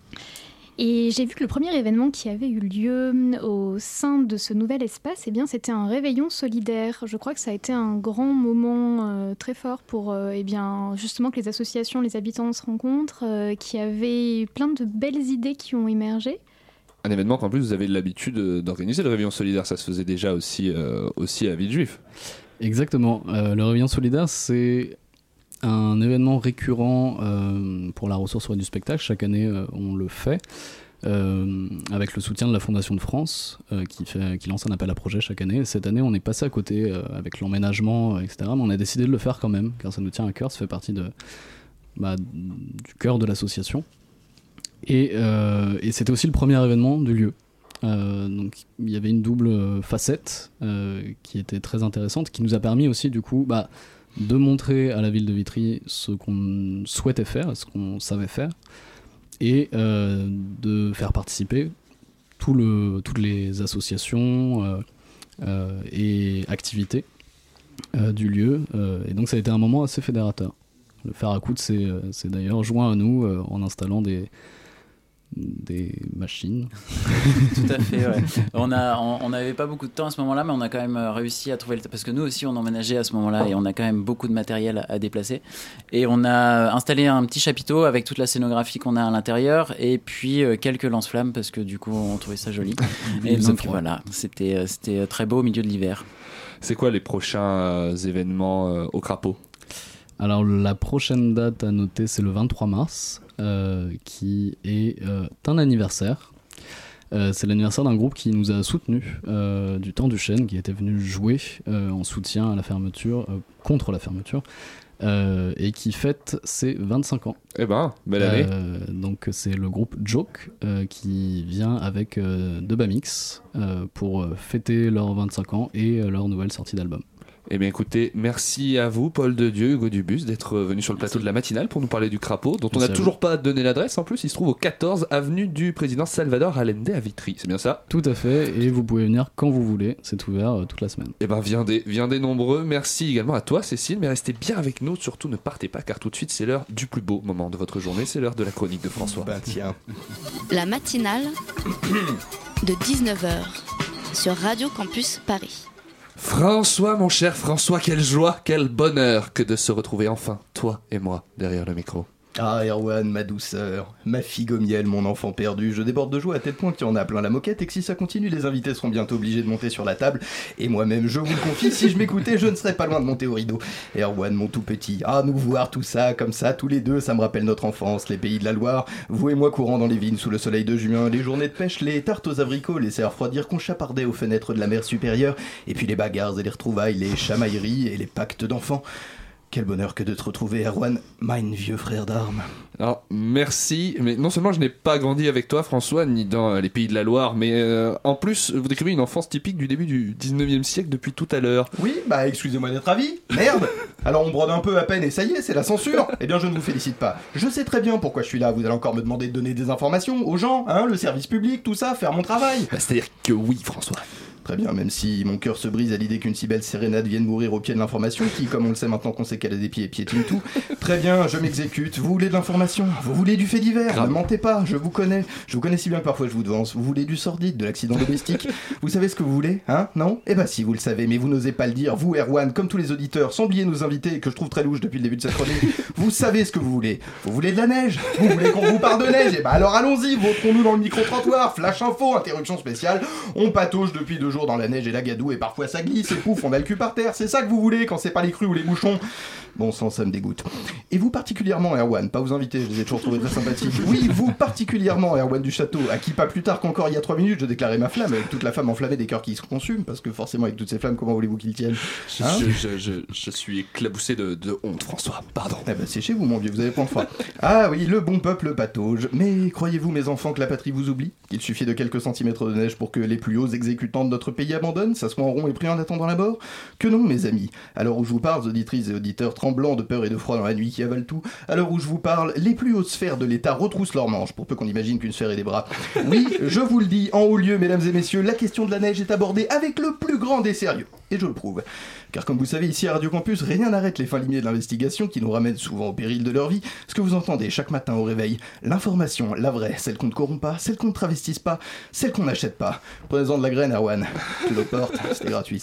Speaker 16: Et j'ai vu que le premier événement qui avait eu lieu hum, au sein de ce nouvel espace, eh bien, c'était un réveillon solidaire. Je crois que ça a été un grand moment euh, très fort pour euh, eh bien, justement que les associations, les habitants se rencontrent, euh, qui avait plein de belles idées qui ont émergé.
Speaker 9: Un événement qu'en plus vous avez l'habitude euh, d'organiser, le Réveillon Solidaire, ça se faisait déjà aussi, euh, aussi à Villejuif.
Speaker 17: Exactement. Euh, le Réveillon solidaire, c'est un événement récurrent pour la ressourcerie du spectacle. Chaque année, on le fait. avec le soutien de la Fondation de France qui, fait, qui lance un appel à projet chaque année. Cette année, on est passé à côté avec l'emménagement, etc. Mais on a décidé de le faire quand même, car ça nous tient à cœur, ça fait partie bah, du cœur de l'association. Et, euh, et c'était aussi le premier événement du lieu. Euh, donc il y avait une double euh, facette qui était très intéressante, qui nous a permis aussi du coup bah, de montrer à la ville de Vitry ce qu'on souhaitait faire, ce qu'on savait faire, et de faire participer tout le, toutes les associations et activités du lieu. Et donc ça a été un moment assez fédérateur. Le fer à coudre s'est d'ailleurs joint à nous en installant des, des machines. [laughs]
Speaker 15: Tout à fait, ouais. On a, on on n'avait pas beaucoup de temps à ce moment-là, mais on a quand même euh, réussi à trouver le parce que nous aussi on emménageait à ce moment-là et on a quand même beaucoup de matériel à déplacer. Et on a installé un petit chapiteau avec toute la scénographie qu'on a à l'intérieur et puis euh, quelques lance-flammes parce que du coup on trouvait ça joli. [laughs] et donc voilà, c'était euh, c'était très beau au milieu de l'hiver.
Speaker 9: C'est quoi les prochains euh, événements euh, au crapaud?
Speaker 17: Alors la prochaine date à noter, c'est le 23 mars, euh, qui est euh, un anniversaire. Euh, c'est l'anniversaire d'un groupe qui nous a soutenus euh, du temps du chêne, qui était venu jouer euh, en soutien à la fermeture, euh, contre la fermeture, euh, et qui fête ses 25 ans.
Speaker 9: Eh ben, belle année.
Speaker 17: Euh, donc c'est le groupe Joke euh, qui vient avec euh, deux Bamix euh, pour euh, fêter leurs 25 ans et euh, leur nouvelle sortie d'album.
Speaker 9: Eh bien écoutez, merci à vous, Paul de Dieu, Hugo Dubus, d'être venu sur le plateau de la matinale pour nous parler du crapaud, dont on n'a toujours pas donné l'adresse. En plus, il se trouve au 14 avenue du président Salvador Allende à Vitry, c'est bien ça?
Speaker 17: Tout à fait, et vous pouvez venir quand vous voulez, c'est ouvert euh, toute la semaine.
Speaker 9: Eh viens des, viens des nombreux, merci également à toi Cécile, mais restez bien avec nous, surtout ne partez pas car tout de suite c'est l'heure du plus beau moment de votre journée, c'est l'heure de la chronique de François.
Speaker 5: Bah tiens.
Speaker 2: La matinale de 19h sur Radio Campus Paris.
Speaker 9: François, mon cher François, quelle joie, quel bonheur que de se retrouver enfin, toi et moi, derrière le micro.
Speaker 5: Ah, Erwan, ma douceur, ma figue au mon enfant perdu. Je déborde de joie à tel point qu'il y en a plein la moquette et que si ça continue, les invités seront bientôt obligés de monter sur la table. Et moi-même, je vous le confie, si je m'écoutais, je ne serais pas loin de monter au rideau. Erwan, mon tout petit. Ah, nous voir tout ça, comme ça, tous les deux, ça me rappelle notre enfance, les pays de la Loire. Vous et moi courant dans les vignes sous le soleil de juin, les journées de pêche, les tartes aux abricots, les serres refroidir qu'on chapardait aux fenêtres de la mer supérieure, et puis les bagarres et les retrouvailles, les chamailleries et les pactes d'enfants. Quel bonheur que de te retrouver, Erwan, mine vieux frère d'armes.
Speaker 9: Alors, merci, mais non seulement je n'ai pas grandi avec toi, François, ni dans euh, les pays de la Loire, mais euh, en plus, vous décrivez une enfance typique du début du 19e siècle depuis tout à l'heure.
Speaker 5: Oui, bah excusez-moi d'être ravi. Merde Alors on brode un peu à peine et ça y est, c'est la censure Eh bien je ne vous félicite pas. Je sais très bien pourquoi je suis là, vous allez encore me demander de donner des informations aux gens, hein, le service public, tout ça, faire mon travail.
Speaker 9: Bah, C'est-à-dire que oui, François.
Speaker 5: Très bien, même si mon cœur se brise à l'idée qu'une si belle sérénade vienne mourir au pied de l'information, qui, comme on le sait maintenant qu'on sait qu'elle a des pieds et piétine tout. [laughs] Très bien, je m'exécute. Vous voulez de l'information? Vous voulez du fait divers? Ne mentez pas, je vous connais. Je vous connais si bien que parfois je vous devance. Vous voulez du sordide, de l'accident domestique? [laughs] Vous savez ce que vous voulez Hein? Non? Eh bah si, vous le savez, mais vous n'osez pas le dire. Vous, Erwan, comme tous les auditeurs, sans oublier nos invités, que je trouve très louches depuis le début de cette chronique, [laughs] vous savez ce que vous voulez. Vous voulez de la neige? Vous voulez qu'on vous parle de neige Eh bah alors allons-y, voterons-nous dans le micro-trottoir, flash info, interruption spéciale. On patauge depuis deux jours dans la neige et la gadoue, et parfois ça glisse, et pouf, on a le cul par terre. C'est ça que vous voulez quand c'est pas les crues ou les bouchons Bon sang, ça me dégoûte. Et vous particulièrement, Erwan, pas vous inviter, je les ai toujours trouvés très sympathiques. [laughs] Oui, vous particulièrement, Erwan du Château, à qui pas plus tard qu'encore il y a trois minutes, je déclarais ma flamme, avec toute la flamme enflammée des cœurs qui se consument, parce que forcément, avec toutes ces flammes, comment voulez-vous qu'ils tiennent?
Speaker 9: Je,
Speaker 5: Hein?
Speaker 9: je- je- je- je suis éclaboussé de, de honte, François. Pardon.
Speaker 5: Eh ben, c'est chez vous, mon vieux, vous avez point de foi. Ah oui, le bon peuple patauge. Mais croyez-vous, mes enfants, que la patrie vous oublie? Qu'il suffit de quelques centimètres de neige pour que les plus hauts exécutants de notre pays abandonnent, s'assoient en rond et prient en attendant la mort? Que non, mes amis. À l'heure où je vous parle, auditrices et auditeurs tremblants de peur et de froid dans la nuit qui avale tout, à l'heure où je vous parle, les plus hautes sphères de l'État retroussent leurs manches, pour peu qu'on imagine qu'une sphère ait des bras. [laughs] Oui, je vous le dis, en haut lieu, mesdames et messieurs, la question de la neige est abordée avec le plus grand des sérieux. Et je le prouve. Car comme vous savez, ici à Radio Campus, rien n'arrête les fins limiers de l'investigation qui nous ramènent souvent au péril de leur vie. Ce que vous entendez chaque matin au réveil, l'information, la vraie, celle qu'on ne corrompt pas, celle qu'on ne travestisse pas, celle qu'on n'achète pas. Prenez-en de la graine, Erwan. Tu le portes, [laughs] c'était gratuit.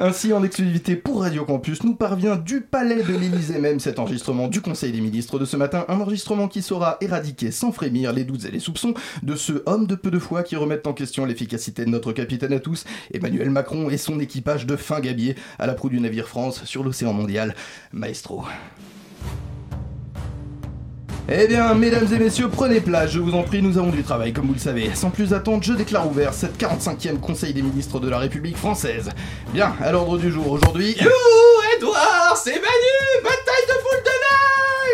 Speaker 5: Ainsi, en exclusivité pour Radio Campus, nous parvient du palais de l'Élysée même cet enregistrement du Conseil des ministres de ce matin. Un enregistrement qui saura éradiquer sans frémir les doutes et les soupçons de ce homme de peu de foi qui remettent en question l'efficacité de notre capitaine à tous, Emmanuel Macron et son équipage de fin gabier à la proue du navire France sur l'océan mondial. Maestro. Eh bien, mesdames et messieurs, prenez place, je vous en prie, nous avons du travail, comme vous le savez. Sans plus attendre, je déclare ouvert cette 45e Conseil des ministres de la République française. Bien, à l'ordre du jour aujourd'hui...
Speaker 13: Edouard, c'est Manu Bataille de boule de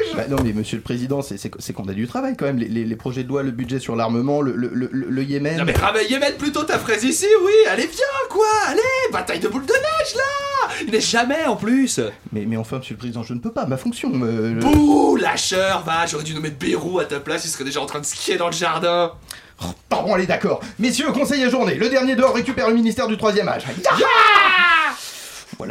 Speaker 13: neige
Speaker 5: Bah non mais monsieur le président, c'est- qu'on a du travail quand même, les, les- les projets de loi, le budget sur l'armement, le, le, le, le Yémen...
Speaker 13: Non mais ramène Yémen plutôt ta fraise ici, oui. Allez viens, quoi. Allez Bataille de boule de neige, là. Il n'est jamais, en plus.
Speaker 5: Mais, mais enfin, monsieur le président, je ne peux pas, ma fonction... euh,
Speaker 13: Bouh, lâcheur, va J'aurais dû nommer Bérou à ta place, il serait déjà en train de skier dans le jardin.
Speaker 5: Pardon, allez, d'accord. Messieurs, conseil à journée, le dernier dehors récupère le ministère du troisième âge.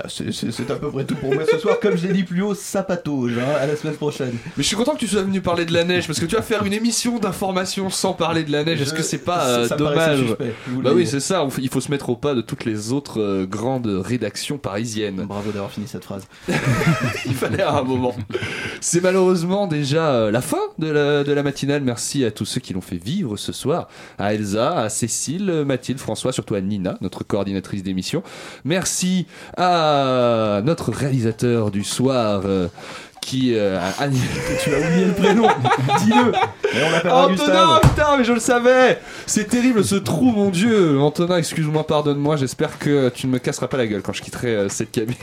Speaker 5: C'est c'est à peu près tout pour moi ce soir. Comme je l'ai dit plus haut, ça patauge. hein. À la semaine prochaine.
Speaker 9: Mais je suis content que tu sois venu parler de la neige parce que tu vas faire une émission d'information sans parler de la neige. Est-ce que c'est pas euh,
Speaker 5: ça
Speaker 9: dommage
Speaker 5: suspect,
Speaker 9: Bah oui, c'est ça. Il faut se mettre au pas de toutes les autres euh, grandes rédactions parisiennes.
Speaker 5: Bravo d'avoir fini cette phrase. [laughs]
Speaker 9: Il fallait à un moment. C'est malheureusement déjà euh, la fin de la, de la matinale. Merci à tous ceux qui l'ont fait vivre ce soir. À Elsa, à Cécile, Mathilde, François, surtout à Nina, notre coordinatrice d'émission. Merci à notre réalisateur du soir. Qui euh, a animé-
Speaker 5: Tu as oublié le prénom. Dis-le.
Speaker 9: Antonin, putain, mais je le savais C'est terrible ce trou, mon dieu Antonin, excuse-moi, pardonne-moi, j'espère que tu ne me casseras pas la gueule quand je quitterai euh, cette cabine.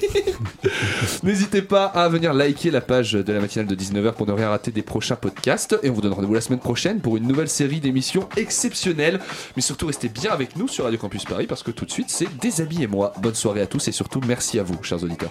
Speaker 9: [laughs] N'hésitez pas à venir liker la page de la matinale de 19h pour ne rien rater des prochains podcasts. Et on vous donne rendez-vous la semaine prochaine pour une nouvelle série d'émissions exceptionnelles. Mais surtout, restez bien avec nous sur Radio Campus Paris parce que tout de suite, c'est Déshabillez-moi. Bonne soirée à tous et surtout, merci à vous, chers auditeurs.